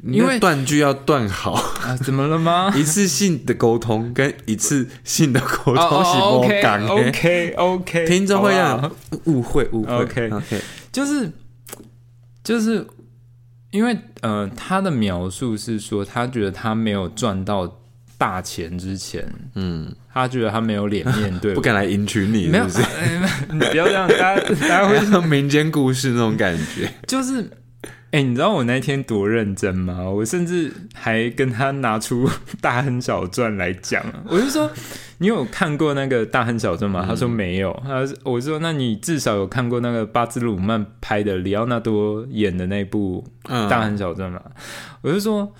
么，因为断句要断好啊？怎么了吗？[laughs] 一次性的沟通跟一次性的沟通是不感 OK OK，听众会让误会误会 OK OK，就是就是因为呃，他的描述是说，他觉得他没有赚到。大钱之前，嗯，他觉得他没有脸面对，不敢来迎娶你，没有，你不要这样，大家大家会像民间故事那种感觉，就是，哎，你知道我那天多认真吗？我甚至还跟他拿出《大亨小传》来讲，我就说，你有看过那个《大亨小传》吗？他说没有，他我说，那你至少有看过那个巴兹鲁曼拍的里奥纳多演的那部《大亨小传》吗？我就说。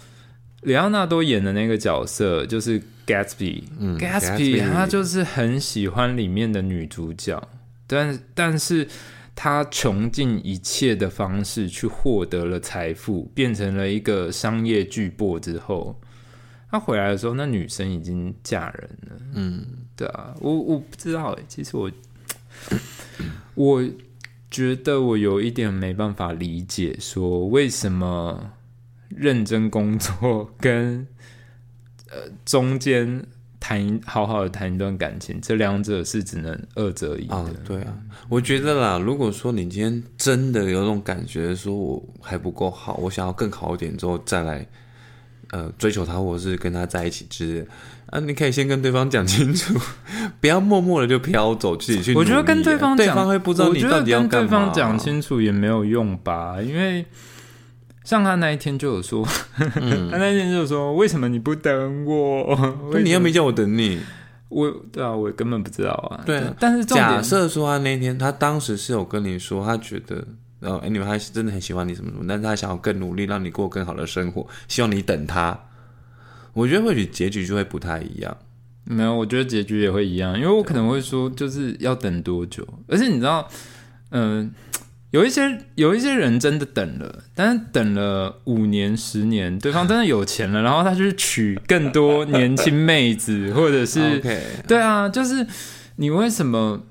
里奥纳多演的那个角色就是 Gatsby，Gatsby 他就是很喜欢里面的女主角，但但是他穷尽一切的方式去获得了财富，变成了一个商业巨擘之后，他回来的时候，那女生已经嫁人了。嗯，对啊，我我不知道哎，其实我我觉得我有一点没办法理解，说为什么。认真工作跟 [laughs] 呃中间谈一好好的谈一段感情，这两者是只能二择一啊的。，对啊，我觉得啦，如果说你今天真的有种感觉，说我还不够好，我想要更好一点之后再来，呃，追求他，或者是跟他在一起之类的，啊，你可以先跟对方讲清楚，[laughs] 不要默默的就飘走，自己去啊。我觉得跟对方讲，对方会不知道你到底要跟干嘛。啊对方讲清楚也没有用吧，因为像他那一天就有说，[laughs] 他那一天就有说，为什么你不等我？[laughs] 那你又没叫我等你。我对啊，我根本不知道啊。对啊但是假设说他那天他当时是有跟你说，他觉得。呃，anyway，他真的很喜欢你什么什么，但是他想要更努力，让你过更好的生活，希望你等他。我觉得或许结局就会不太一样。没有，我觉得结局也会一样，因为我可能会说，就是要等多久？而且你知道，嗯、有一些有一些人真的等了，但是等了五年、十年，对方真的有钱了，然后他去娶更多年轻妹子，或者是 [laughs] 对啊，就是你为什么？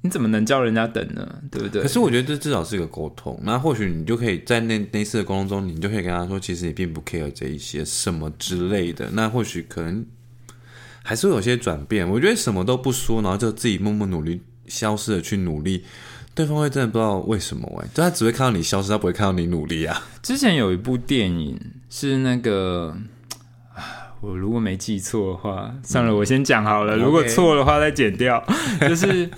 你怎么能叫人家等呢？对不对？可是我觉得这至少是一个沟通，那或许你就可以在那那次的沟通中，你就可以跟他说，其实你并不 care 这一些什么之类的。那或许可能还是会有些转变。我觉得什么都不说，然后就自己默默努力，消失的去努力，对方会真的不知道为什么哎、就他只会看到你消失，他不会看到你努力啊。之前有一部电影是那个，啊我如果没记错的话，算了，我先讲好了。嗯如果错的话再剪掉。就是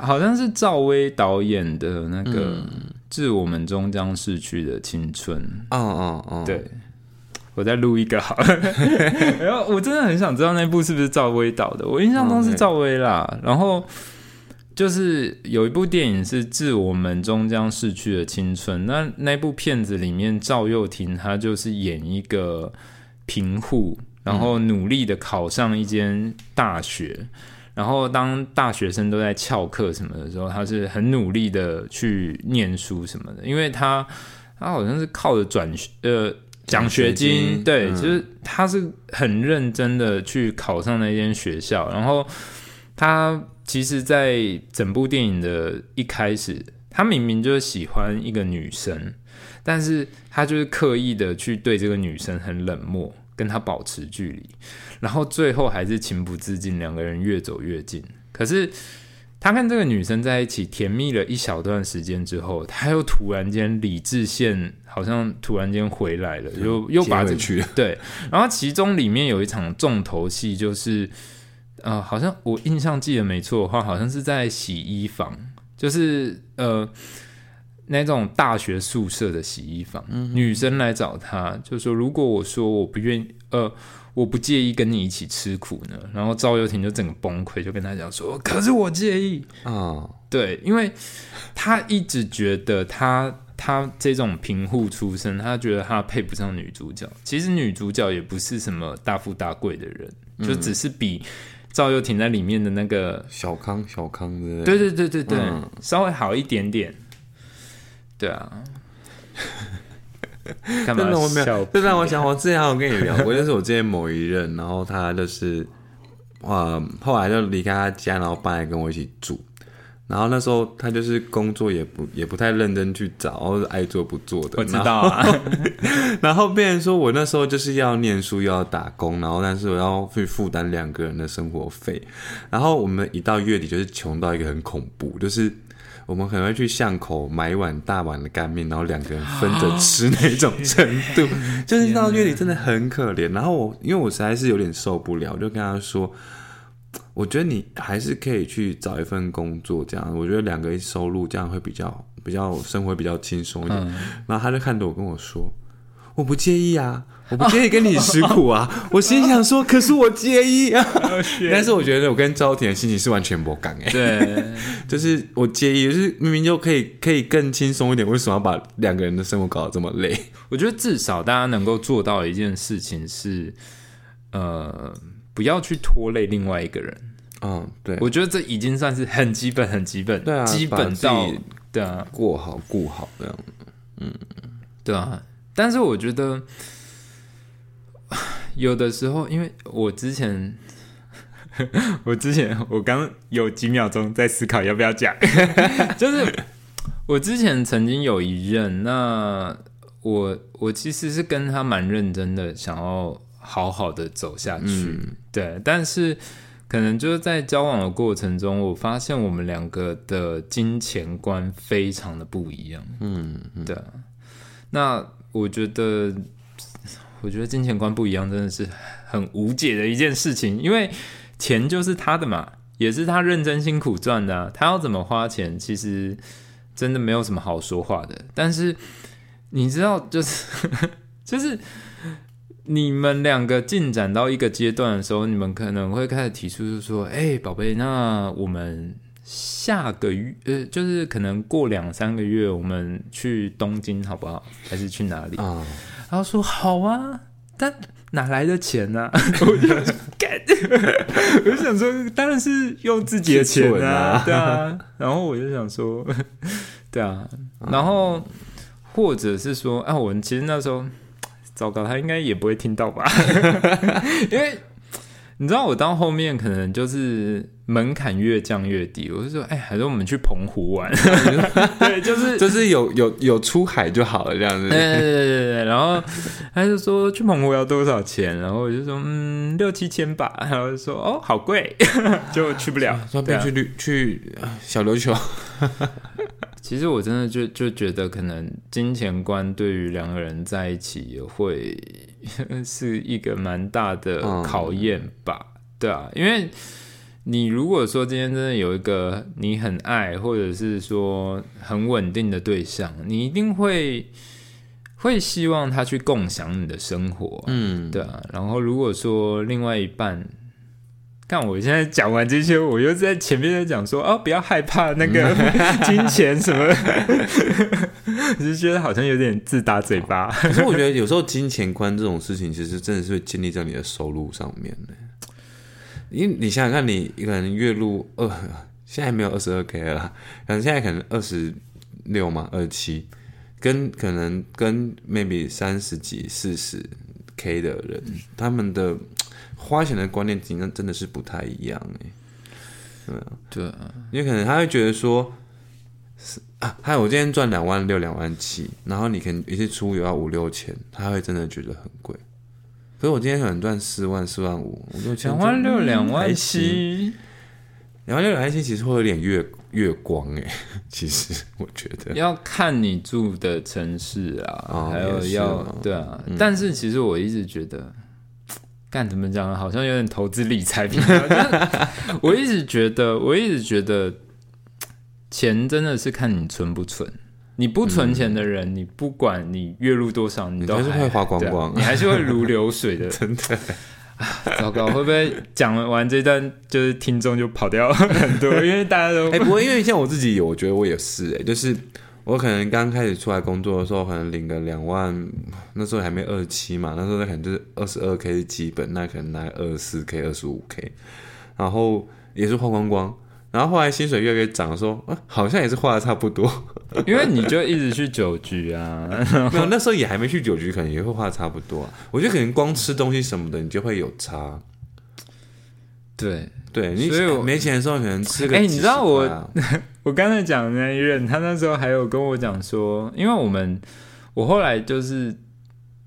好像是赵薇导演的那个《致我们终将逝去的青春》。嗯嗯嗯，对，我再录一个好了。[laughs] 然后我真的很想知道那部是不是赵薇导的，我印象中是赵薇啦。然后就是有一部电影是《致我们终将逝去的青春》，那那部片子里面赵又廷他就是演一个贫户，然后努力的考上一间大学。然后，当大学生都在翘课什么的时候，他是很努力的去念书什么的，因为他他好像是靠着转学呃奖学金，奖学金对，嗯就是他是很认真的去考上那间学校。然后他其实，在整部电影的一开始，他明明就是喜欢一个女生，但是他就是刻意的去对这个女生很冷漠，跟她保持距离，然后最后还是情不自禁，两个人越走越近。可是他跟这个女生在一起甜蜜了一小段时间之后，他又突然间理智线好像突然间回来了，又又把这去了。对，然后其中里面有一场重头戏，就是呃，好像我印象记得没错的话，好像是在洗衣房，就是呃那种大学宿舍的洗衣房，女生来找他，就说如果我说我不愿意，呃。我不介意跟你一起吃苦呢，然后赵又廷就整个崩溃，就跟他讲说：“可是我介意。”啊，对，因为他一直觉得他他这种贫户出身，他觉得他配不上女主角。其实女主角也不是什么大富大贵的人，就只是比赵又廷在里面的那个，小康小康的，对对对对对，嗯稍微好一点点。对啊，[laughs] 干嘛我没有笑？这让我想，我之前还有跟你聊过，就是我之前某一任，然后他就是，呃，后来就离开他家，然后搬来跟我一起住。然后那时候他就是工作也不也不太认真去找，然后爱做不做的。我知道啊，然后 [laughs] 别人说我那时候就是要念书，又要打工，然后但是我要去负担两个人的生活费。然后我们一到月底就是穷到一个很恐怖，就是我们可能会去巷口买一碗大碗的干面，然后两个人分着吃那种程度，[laughs] 就是到月底真的很可怜。然后我因为我实在是有点受不了，我就跟他说。我觉得你还是可以去找一份工作，这样我觉得两个一起收入这样会比较比较生活比较轻松一点。然后他就看着我跟我说：“我不介意啊，我不介意跟你吃苦啊。[laughs] 我心想说：“可是我介意啊。[laughs] ”但是我觉得我跟赵田的心情是完全不感哎，对，[laughs] 就是我介意，就是明明就可以可以更轻松一点，为什么要把两个人的生活搞得这么累？我觉得至少大家能够做到的一件事情是，呃，不要去拖累另外一个人。嗯，对，我觉得这已经算是很基本、很基本，对啊基本到对啊，过好顾好这样。对啊。但是我觉得 [sighs] 有的时候，因为我之前，[laughs] 我之前我刚有几秒钟在思考要不要讲，[laughs] 就是我之前曾经有一任，那我我其实是跟他蛮认真的，想要好好的走下去。对，但是可能就是在交往的过程中，我发现我们两个的金钱观非常的不一样。嗯，对。那我觉得，我觉得金钱观不一样真的是很无解的一件事情，因为钱就是他的嘛，也是他认真辛苦赚的，他要怎么花钱，其实真的没有什么好说话的。但是你知道，就是 [laughs] 就是你们两个进展到一个阶段的时候，你们可能会开始提出，就是说，哎，宝贝，那我们。下个月呃，就是可能过两三个月，我们去东京好不好？还是去哪里？啊，然后说好啊，但哪来的钱呢？我就干，我就想说，当然是用自己的钱啊，对啊。然后我就想说，[laughs] 对啊，然后或者是说，啊，我们其实那时候，糟糕，他应该也不会听到吧？[laughs] 因为。你知道我到后面可能就是门槛越降越低，我就说，哎，还是我们去澎湖玩，[laughs] 对，就是 [laughs] 就是有有有出海就好了这样子，对对对对对。然后他就说去澎湖要多少钱，然后我就说嗯六七千吧，然后就说哦好贵，就去不了，说不去旅去小琉球。其实我真的就就觉得，可能金钱观对于两个人在一起也会 [laughs] 是一个蛮大的考验吧？对啊，因为你如果说今天真的有一个你很爱，或者是说很稳定的对象，你一定会会希望他去共享你的生活，嗯，对啊。然后如果说另外一半，看我现在讲完这些，我又在前面在讲说哦，不要害怕那个 [laughs] 金钱什么，[laughs] 我就觉得好像有点自打嘴巴。可是我觉得有时候金钱观这种事情，其实真的是会建立在你的收入上面的。因为你想想看，你可能月入二，现在没有二十二 k 了，可能现在可能二十六嘛，二七，跟可能跟 maybe 三十几、四十 k 的人，他们的。花钱的观念真的真的是不太一样哎，对啊，对啊，因为可能他会觉得说，是啊，还有我今天赚两万六、两万七，然后你可能一次出游要五六千，他会真的觉得很贵。可是我今天可能赚四万、四万五、五六千，两万六、两万七，两万六、两万七其实会有点月月光哎，[laughs] 其实我觉得。要看你住的城市啊，还有要对啊，但是其实我一直觉得。干怎么讲？好像有点投资理财品。[laughs] 我一直觉得，我一直觉得，钱真的是看你存不存。你不存钱的人，你不管你月入多少，你都还是会花光光，你还是会如流水的。真 [laughs] 的，糟糕，会不会讲完这段，就是听众就跑掉很多？因为大家都哎，不会，因为像我自己，我觉得我也是哎，就是。我可能刚开始出来工作的时候，可能领个两万，那时候还没二七嘛，那时候可能就是二十二 k 是基本，那可能拿二十四 k、二十五 k，然后也是花光光，然后后来薪水越来越涨，说啊，好像也是花的差不多，因为你就一直去酒局啊，[laughs] 没有那时候也还没去酒局，可能也会花的差不多。我觉得可能光吃东西什么的，你就会有差。对对，所以没钱的时候可能吃个。哎，你知道我 [laughs] 我刚才讲的那一任，他那时候还有跟我讲说，因为我们我后来就是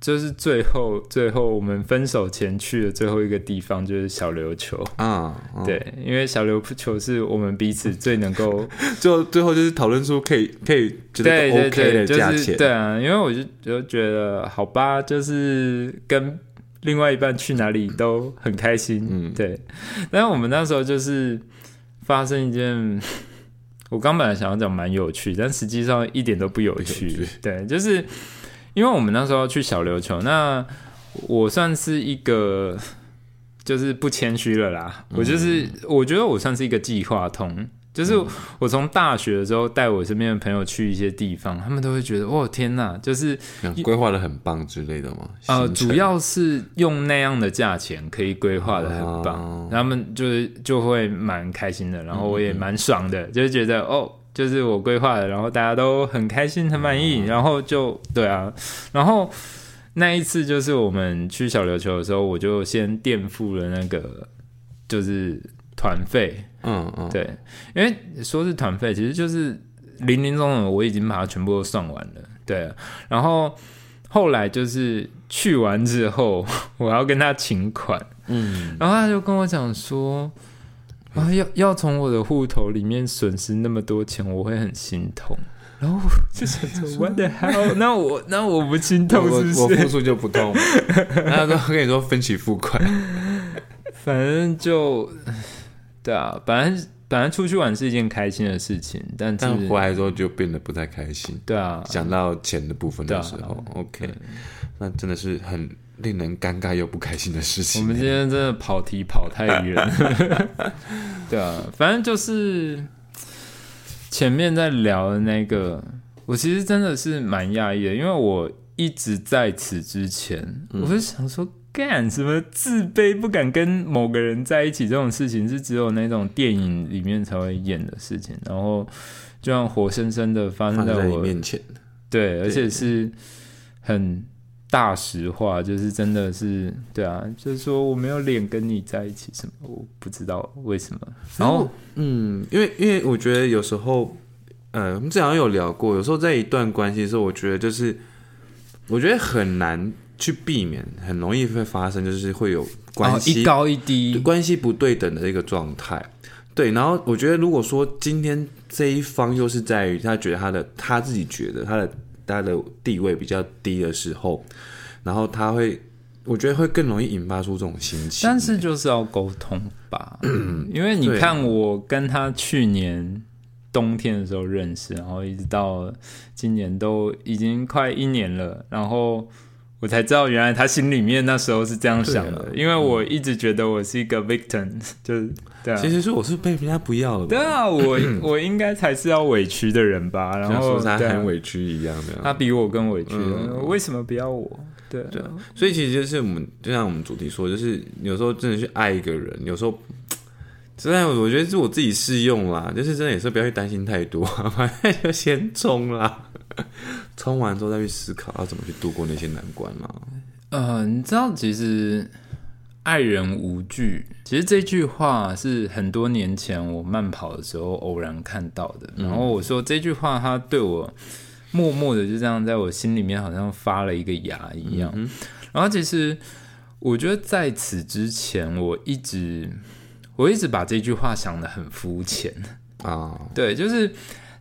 就是最后最后我们分手前去的最后一个地方就是小琉球啊，[laughs] 对，因为小琉球是我们彼此最能够 [laughs] 就最后就是讨论出可以可以觉得 OK 的价钱，对啊，因为我就就觉得好吧，就是跟。另外一半去哪里都很开心，嗯，对。但是我们那时候就是发生一件，[laughs] 我刚本来想要讲蛮有趣，但实际上一点都不有趣。对，就是因为我们那时候去小琉球，那我算是一个就是不谦虚了啦，我就是我觉得我算是一个计划通。就是我从大学的时候带我身边的朋友去一些地方，他们都会觉得哦天哪，就是规划的很棒之类的吗？呃，主要是用那样的价钱可以规划的很棒，他们就是就会蛮开心的，然后我也蛮爽的，就是觉得哦，就是我规划的，然后大家都很开心很满意，然后就对啊，然后那一次就是我们去小琉球的时候，我就先垫付了那个就是团费。嗯嗯，对，因为说是团费，其实就是零零总总，我已经把它全部都算完了。对，然后后来就是去完之后，我要跟他请款，嗯，然后他就跟我讲说，啊，要要从我的户头里面损失那么多钱，我会很心痛。然后我就想说，What the hell？那我那我不心痛我是不是？我付出就不痛，[laughs] 然后跟你说分期付款，反正就对啊，本来本来出去玩是一件开心的事情，但是但回来之后就变得不太开心。对啊，讲到钱的部分的时候，OK，那真的是很令人尴尬又不开心的事情。我们今天真的跑题跑太远，[laughs] 对啊，反正就是前面在聊的那个，我其实真的是蛮讶异的，因为我一直在此之前，我就想说。干什么自卑不敢跟某个人在一起这种事情是只有那种电影里面才会演的事情，然后就像活生生的发生放在你我面前，对，而且是很大实话，就是真的是对啊，就是说我没有脸跟你在一起什么，我不知道为什么。然后嗯，因为因为我觉得有时候，呃，我们之前有聊过，有时候在一段关系的时候，我觉得就是我觉得很难去避免，很容易会发生，就是会有关哦系、一高一低，关系不对等的一个状态。对，然后我觉得，如果说今天这一方又是在于他觉得他的他自己觉得他的他的地位比较低的时候，然后他会，我觉得会更容易引发出这种心情。但是就是要沟通吧，[clears throat] 因为你看我跟他去年冬天的时候认识，然后一直到今年都已经快一年了，然后我才知道原来他心里面那时候是这样想的，啊因为我一直觉得我是一个 victim，[laughs] 就是对啊其。实是我是被人家不要的吧，对啊，我我应该才是要委屈的人吧？然像后说他很委屈一样的。他比我更委屈为什么不要我？对对啊，所以其实就是我们就像我们主题说，就是有时候真的去爱一个人，有时候真的我觉得是我自己适用啦，就是真的也是不要去担心太多，[laughs] 反正就先冲啦，冲完之后再去思考要怎么去度过那些难关啦。呃，你知道，其实爱人无惧，其实这句话是很多年前我慢跑的时候偶然看到的。然后我说这句话，它对我默默的就这样在我心里面好像发了一个芽一样。然后其实我觉得在此之前，我一直我一直把这句话想的很肤浅。啊，对，就是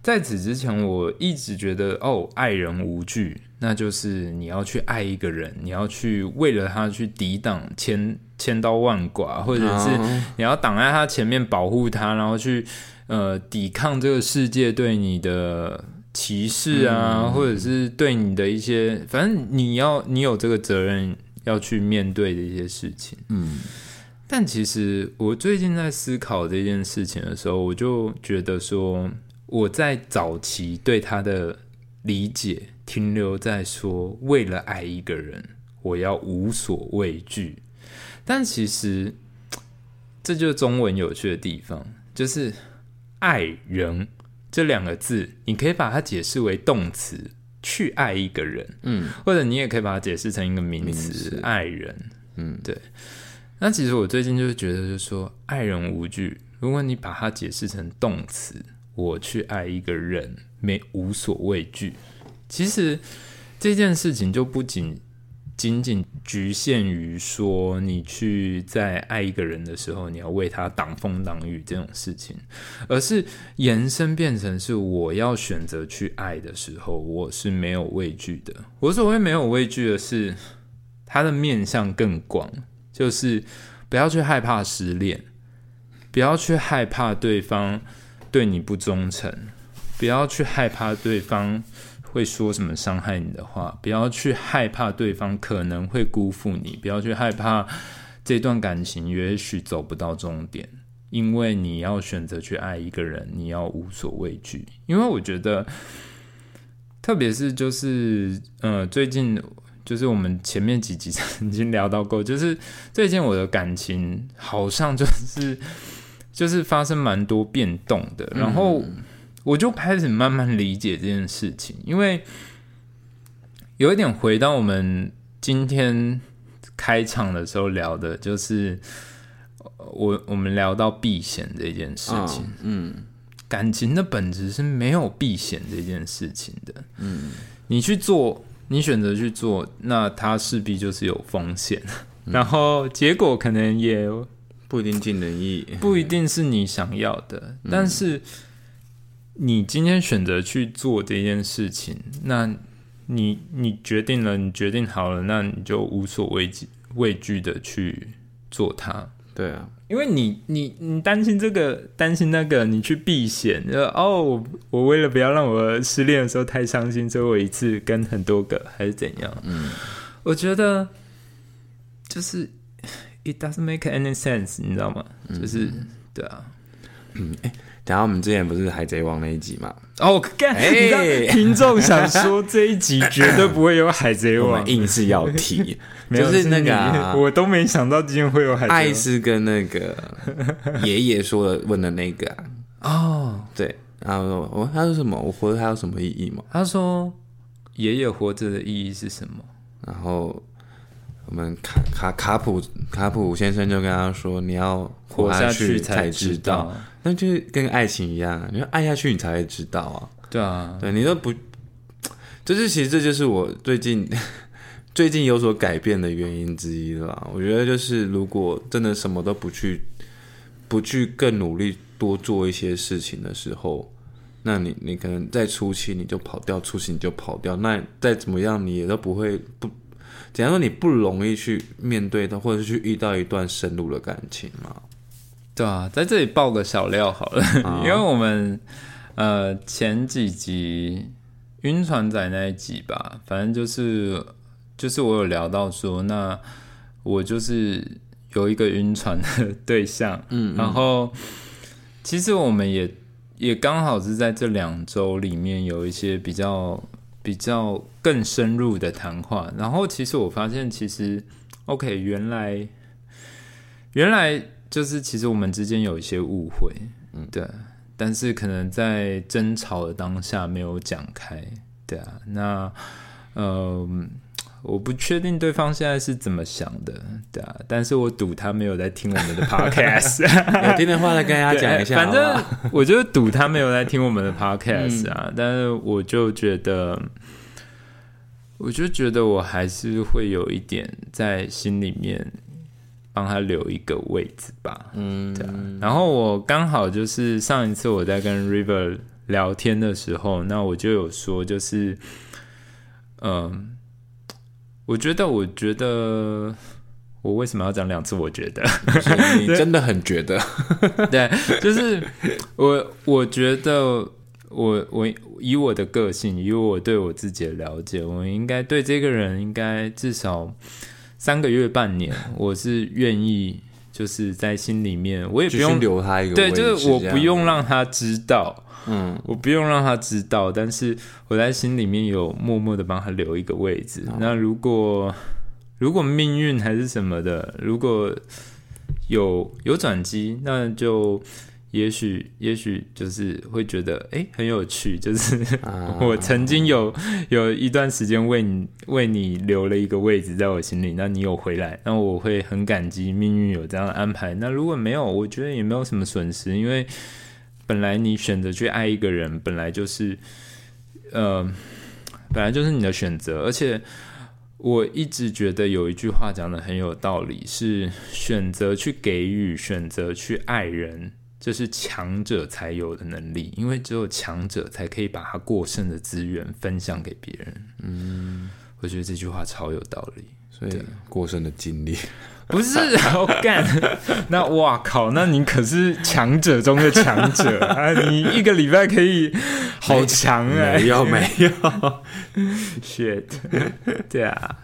在此之前，我一直觉得哦，爱人无惧，那就是你要去爱一个人，你要去为了他去抵挡千千刀万剐，或者是啊。你要挡在他前面保护他，然后去呃抵抗这个世界对你的歧视啊，或者是对你的一些，反正你要你有这个责任要去面对的一些事情。嗯。但其实我最近在思考这件事情的时候，我就觉得说，我在早期对他的理解停留在说，为了爱一个人，我要无所畏惧。但其实，这就是中文有趣的地方，就是“爱人”这两个字，你可以把它解释为动词，去爱一个人，嗯或者你也可以把它解释成一个名词，爱人。嗯，对。那其实我最近就是觉得，就是说爱人无惧。如果你把它解释成动词，我去爱一个人，没无所畏惧。其实这件事情就不仅仅仅局限于说你去在爱一个人的时候，你要为他挡风挡雨这种事情，而是延伸变成是我要选择去爱的时候，我是没有畏惧的。我所谓没有畏惧的是，它的面向更广。就是不要去害怕失恋，不要去害怕对方对你不忠诚，不要去害怕对方会说什么伤害你的话，不要去害怕对方可能会辜负你，不要去害怕这段感情也许走不到终点，因为你要选择去爱一个人，你要无所畏惧。因为我觉得，特别是就是呃，最近。就是我们前面几集曾经聊到过，就是最近我的感情好像就是就是发生蛮多变动的，然后我就开始慢慢理解这件事情，因为有一点回到我们今天开场的时候聊的，就是我我们聊到避险这件事情，嗯。感情的本质是没有避险这件事情的，嗯，你去做。你选择去做，那它势必就是有风险，[laughs] 然后结果可能也不一定尽人意，[laughs] 不一定是你想要的。但是你今天选择去做这件事情，那你你决定了，你决定好了，那你就无所畏惧畏惧的去做它。对啊，因为你你你担心这个担心那个，你去避险，就哦，我为了不要让我失恋的时候太伤心，所以我一次跟很多个还是怎样？嗯，我觉得就是 it doesn't make any sense，你知道吗？就是对啊，嗯，哎，等下我们之前不是海贼王那一集嘛？哦，听众想说这一集绝对不会有海贼王，硬是要提。[laughs] 就是那个，我都没想到今天会有海。爱是跟那个 [laughs] 爷爷说的问的那个啊哦，对，然后说我他说什么？我活着还有什么意义吗？他说爷爷活着的意义是什么？然后我们卡卡卡普卡普先生就跟他说：“你要活下去才知道。”那就是跟爱情一样，你要爱下去，你才会知道啊。对啊，对你都不，就是其实这就是我最近。[laughs] 最近有所改变的原因之一了，我觉得就是如果真的什么都不去，不去更努力多做一些事情的时候，那你你可能在初期你就跑掉，初期你就跑掉，那再怎么样你也都不会不，假如说你不容易去面对的，或者是去遇到一段深入的感情嘛？对啊，在这里爆个小料好了，[laughs] 因为我们呃前几集晕船仔那一集吧，反正就是。就是我有聊到说，那我就是有一个晕船的对象，嗯，然后其实我们也也刚好是在这两周里面有一些比较比较更深入的谈话，然后其实我发现，其实 OK，原来原来就是其实我们之间有一些误会，嗯，对，但是可能在争吵的当下没有讲开，对啊，那嗯。我不确定对方现在是怎么想的，对啊，但是我赌他没有在听我们的 [laughs] podcast，有听的话再跟大家讲一下。反正我就赌他没有在听我们的 podcast 啊，但是我就觉得，我就觉得我还是会有一点在心里面帮他留一个位置吧，嗯，对啊。然后我刚好就是上一次我在跟 River 聊天的时候，那我就有说，就是，嗯。我觉得，我觉得，我为什么要讲两次？我觉得你真的很觉得，[laughs] 对，就是我，我觉得，我，我以我的个性，以我对我自己的了解，我应该对这个人，应该至少三个月、半年，我是愿意，就是在心里面，我也不用留他一个，对，就是我不用让他知道。嗯，我不用让他知道，但是我在心里面有默默的帮他留一个位置。那如果如果命运还是什么的，如果有有转机，那就也许也许就是会觉得哎很有趣，[laughs] 就是我曾经有有一段时间为你为你留了一个位置在我心里，那你有回来，那我会很感激命运有这样的安排。那如果没有，我觉得也没有什么损失，因为。本来你选择去爱一个人，本来就是，呃，本来就是你的选择。而且我一直觉得有一句话讲的很有道理，是选择去给予，选择去爱人，这是强者才有的能力，因为只有强者才可以把他过剩的资源分享给别人。嗯，我觉得这句话超有道理。所以过剩的精力。[laughs] 不是，好干，那哇靠，那你可是强者中的强者啊！你一个礼拜可以好强哎，没有没有，[laughs] shit，对啊。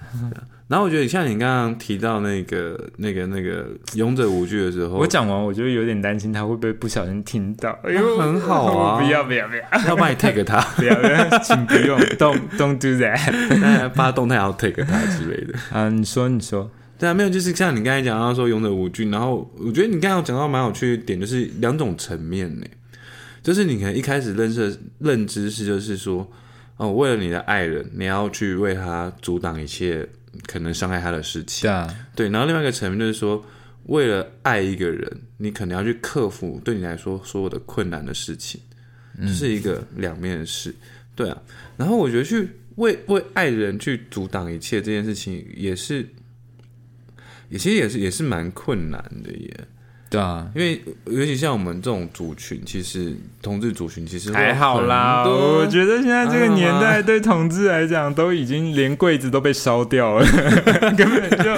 然后我觉得像你刚刚提到那个那个那个勇者无惧的时候，我讲完，我就有点担心他会不会不小心听到。哎呦，很好啊！[laughs] 不要不要不要，要帮你 take 他，不要，[laughs] 请不用，don't don't do that，发动态要 take 他之类的 [laughs] 啊！你说你说。对啊，没有，就是像你刚才讲到说勇者无惧，然后我觉得你刚刚讲到蛮有趣的点，就是两种层面呢，就是你可能一开始认识认知是，就是说，哦，为了你的爱人，你要去为他阻挡一切可能伤害他的事情，对啊，对，然后另外一个层面就是说，为了爱一个人，你可能要去克服对你来说所有的困难的事情，是一个两面的事，对啊，然后我觉得去。为为爱人去阻挡一切这件事情，也是，也其实也是也是蛮困难的耶。对啊，因为尤其像我们这种族群，其实同志族群其实还好啦。我觉得现在这个年代对同志来讲，都已经连柜子都被烧掉了，[laughs] 根本就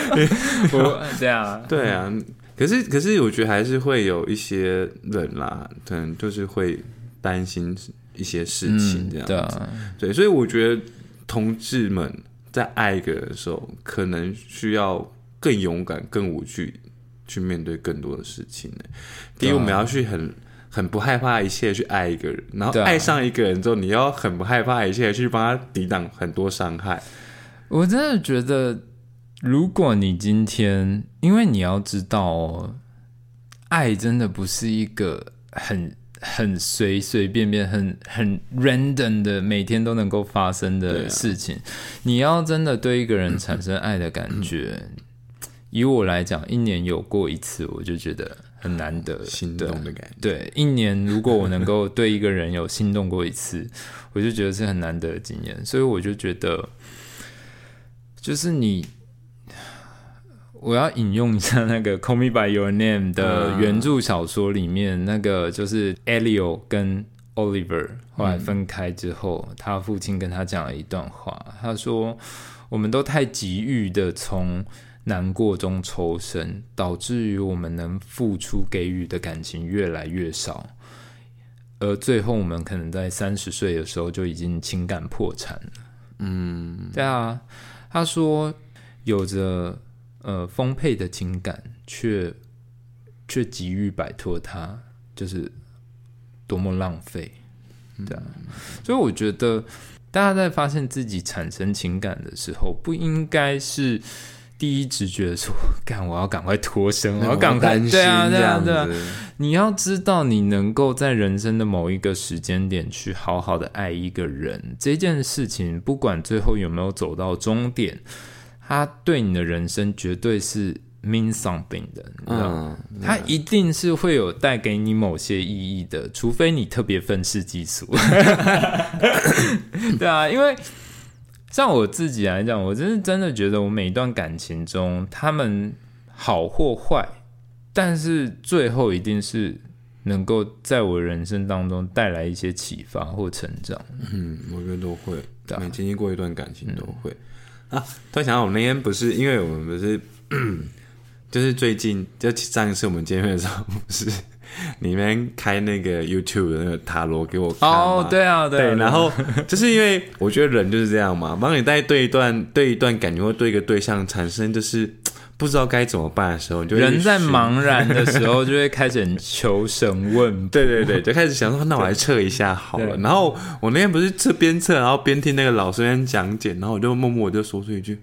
不这样。对啊，可是可是我觉得还是会有一些人啦，可能就是会担心一些事情这样子。对，所以我觉得同志们在爱一个人的时候，可能需要更勇敢、更无惧。去面对更多的事情呢。第一，我们要去很很不害怕一切去爱一个人，然后爱上一个人之后，你要很不害怕一切去帮他抵挡很多伤害。我真的觉得，如果你今天，因为你要知道哦，爱真的不是一个很很随随便便、很很 random 的每天都能够发生的事情。你要真的对一个人产生爱的感觉。以我来讲，一年有过一次，我就觉得很难得心动的感觉。对，一年如果我能够对一个人有心动过一次，我就觉得是很难得的经验。所以我就觉得，就是你，我要引用一下那个《Call Me by Your Name》的原著小说里面，那个就是 Elio 跟 Oliver 后来分开之后，他父亲跟他讲了一段话，他说：“我们都太急于的从。”难过中抽身，导致于我们能付出给予的感情越来越少，而最后我们可能在三十岁的时候就已经情感破产了。嗯，对啊。他说，有着呃丰沛的情感，却却急于摆脱它，就是多么浪费。对啊，所以我觉得大家在发现自己产生情感的时候，不应该是。第一直觉说，干我要赶快脱身，我要赶快对啊对啊对啊！你要知道，你能够在人生的某一个时间点去好好的爱一个人，这件事情不管最后有没有走到终点，他对你的人生绝对是 mean something 的，你知道吗？他一定是会有带给你某些意义的，除非你特别愤世嫉俗。[coughs] 对啊，因为。像我自己来讲，我真是真的觉得，我每一段感情中，他们好或坏，但是最后一定是能够在我人生当中带来一些启发或成长。嗯，我觉得都会，每经历过一段感情都会啊。突然想到，我那天不是因为我们不是，[clears throat] 就是最近就上一次我们见面的时候不是。你们开那个 YouTube 的那个塔罗给我看哦，对啊，对，然后就是因为我觉得人就是这样嘛，帮你在对一段对一段感情或对一个对象产生就是 [tsk] 不知道该怎么办的时候，就人在茫然的时候就会开始求神问，[laughs] 对对对，就开始想说那我来测一下好了。然后我那天不是测边测，然后边听那个老师边讲解，然后我就默默我就说出一句，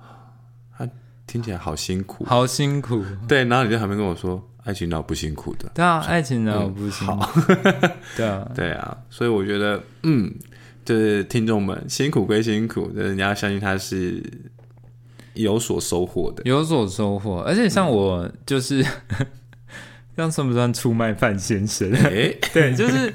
[gasps] 他听起来好辛苦，好辛苦。对，然后你在旁边跟我说。爱情脑不辛苦的？对啊，爱情脑不辛苦？[laughs] 对啊，[laughs] 对啊，所以我觉得，嗯，就是听众们辛苦归辛苦，但是你要相信他是有所收获的，有所收获。而且像我，就是 [laughs] 这样算不算出卖范先生？哎，对，就是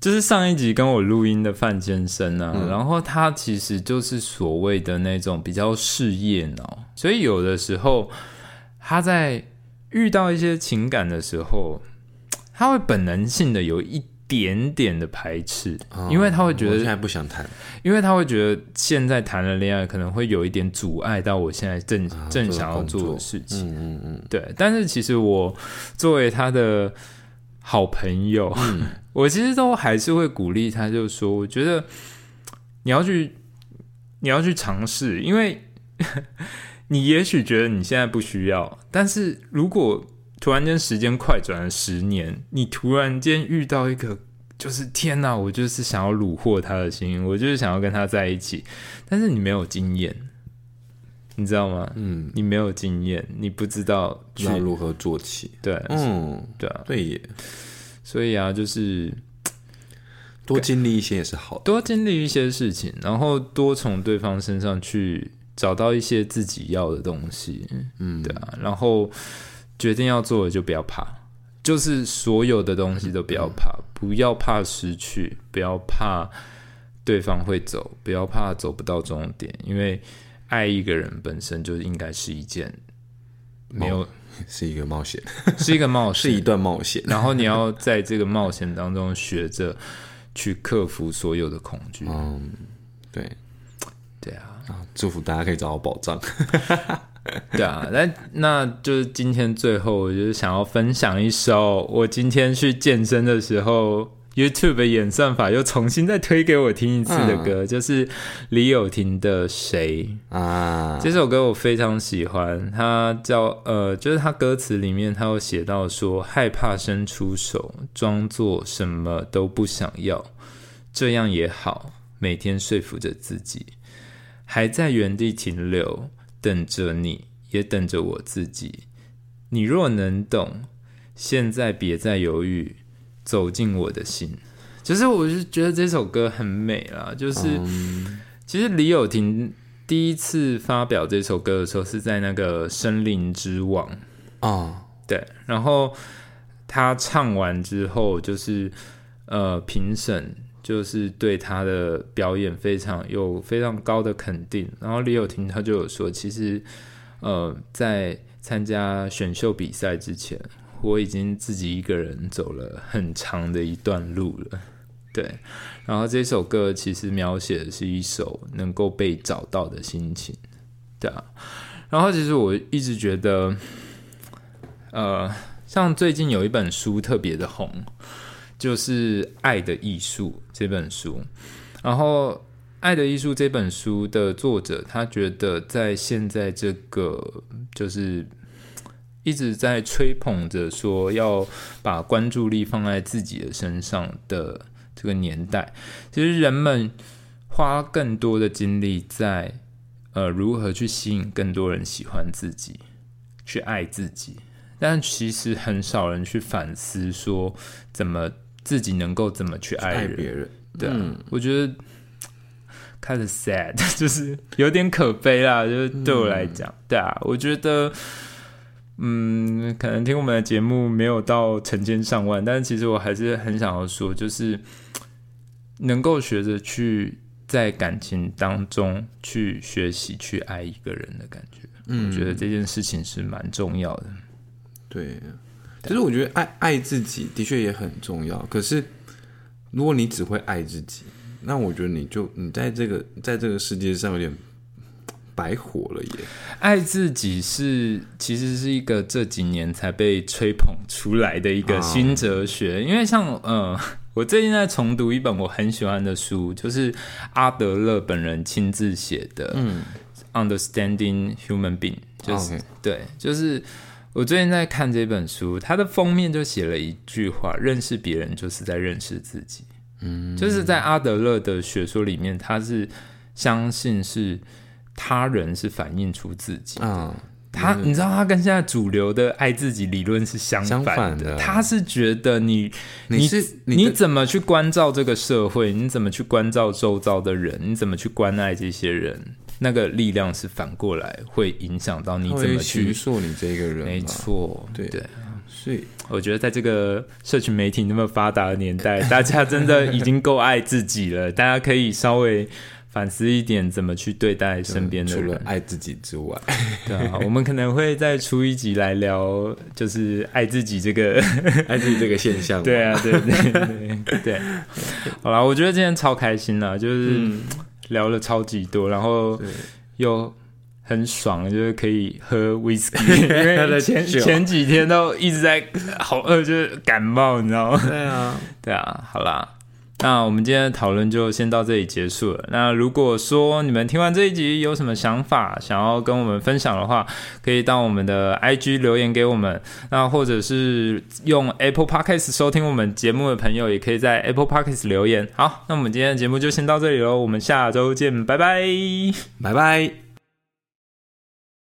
就是上一集跟我录音的范先生啊，然后他其实就是所谓的那种比较事业脑，所以有的时候他在。遇到一些情感的时候，[tsk] 他会本能性的有一点点的排斥，因为他会觉得现在不想谈，因为他会觉得现在谈了恋爱可能会有一点阻碍到我现在正正想要做的事情。嗯嗯嗯，对。但是其实我作为他的好朋友，[laughs] 我其实都还是会鼓励他，就说我觉得你要去你要去尝试，因为。你也许觉得你现在不需要，但是如果突然间时间快转了十年，你突然间遇到一个，就是天哪，我就是想要虏获他的心，我就是想要跟他在一起，但是你没有经验，你知道吗？嗯，你没有经验，你不知道要如何做起。对，嗯，对啊，对也，所以啊，就是多经历一些也是好，多经历一些事情，然后多从对方身上去。找到一些自己要的东西，嗯，对啊，然后决定要做的就不要怕，就是所有的东西都不要怕，不要怕失去，不要怕对方会走，不要怕走不到终点，因为爱一个人本身就应该是一件没有 [laughs] 是一个冒险，是一个冒险，是一段冒险。然后你要在这个冒险当中学着去克服所有的恐惧。嗯，对对啊，啊，祝福大家可以找到保障。[laughs] 对啊，那那就是今天最后，我就是想要分享一首我今天去健身的时候，YouTube 的演算法又重新再推给我听一次的歌，就是李友廷的《谁》啊，这首歌我非常喜欢，它叫呃，就是它歌词里面它有写到说，害怕伸出手，装作什么都不想要，这样也好，每天说服着自己，还在原地停留。等着你，也等着我自己。你若能懂，现在别再犹豫，走进我的心。就是我是觉得这首歌很美啦。就是其实李友廷第一次发表这首歌的时候是在那个《森林之王》啊，对。然后他唱完之后，就是呃评审。就是对他的表演非常有非常高的肯定，然后李友廷他就有说，其实呃在参加选秀比赛之前，我已经自己一个人走了很长的一段路了，对。然后这首歌其实描写的是一首能够被找到的心情，对啊。然后其实我一直觉得，呃，像最近有一本书特别的红。就是《爱的艺术》这本书，然后《爱的艺术》这本书的作者，他觉得在现在这个就是一直在吹捧着说要把关注力放在自己的身上的这个年代，其实人们花更多的精力在呃如何去吸引更多人喜欢自己，去爱自己，但其实很少人去反思说怎么。自己能够怎么去爱别人？对啊，我觉得开始 sad，[laughs] 就是有点可悲啦。就是对我来讲，对啊，我觉得，嗯，可能听我们的节目没有到成千上万，但是其实我还是很想要说，就是能够学着去在感情当中去学习去爱一个人的感觉。嗯，我觉得这件事情是蛮重要的。对。其实我觉得爱爱自己的确也很重要，可是如果你只会爱自己，那我觉得你就你在这个在这个世界上有点 [tsk] 白活了耶。爱自己是其实是一个这几年才被吹捧出来的一个新哲学，因为像呃，[laughs] 我最近在重读一本我很喜欢的书，就是阿德勒本人亲自写的，嗯，《Understanding Human Being》，就是对，就是。我最近在看这本书，它的封面就写了一句话：“认识别人就是在认识自己。”嗯，就是在阿德勒的学说里面，他是相信是他人是反映出自己嗯。他，你知道，他跟现在主流的爱自己理论是相反的。他是觉得你，你是你怎么去关照这个社会？你怎么去关照周遭的人？你怎么去关爱这些人？那个力量是反过来会影响到你怎么去塑你这个人，没错，对对，所以我觉得在这个社群媒体那么发达的年代，[laughs] 大家真的已经够爱自己了。大家可以稍微反思一点，怎么去对待身边的人，除了爱自己之外，对啊，我们可能会再出一集来聊，就是爱自己这个 [laughs] 爱自己这个现象。对啊，对对对对，[laughs] 好了，我觉得今天超开心啊，就是。聊了超级多，然后又很爽，就是可以喝 whisky，[laughs] 因为前前几天都一直在好饿，就是感冒，你知道吗？对啊，对啊，好啦。那我们今天的讨论就先到这里结束了。那如果说你们听完这一集有什么想法，想要跟我们分享的话，可以到我们的 IG 留言给我们。那或者是用 Apple Podcast 收听我们节目的朋友，也可以在 Apple Podcast 留言。好，那我们今天的节目就先到这里喽，我们下周见，拜拜，拜拜。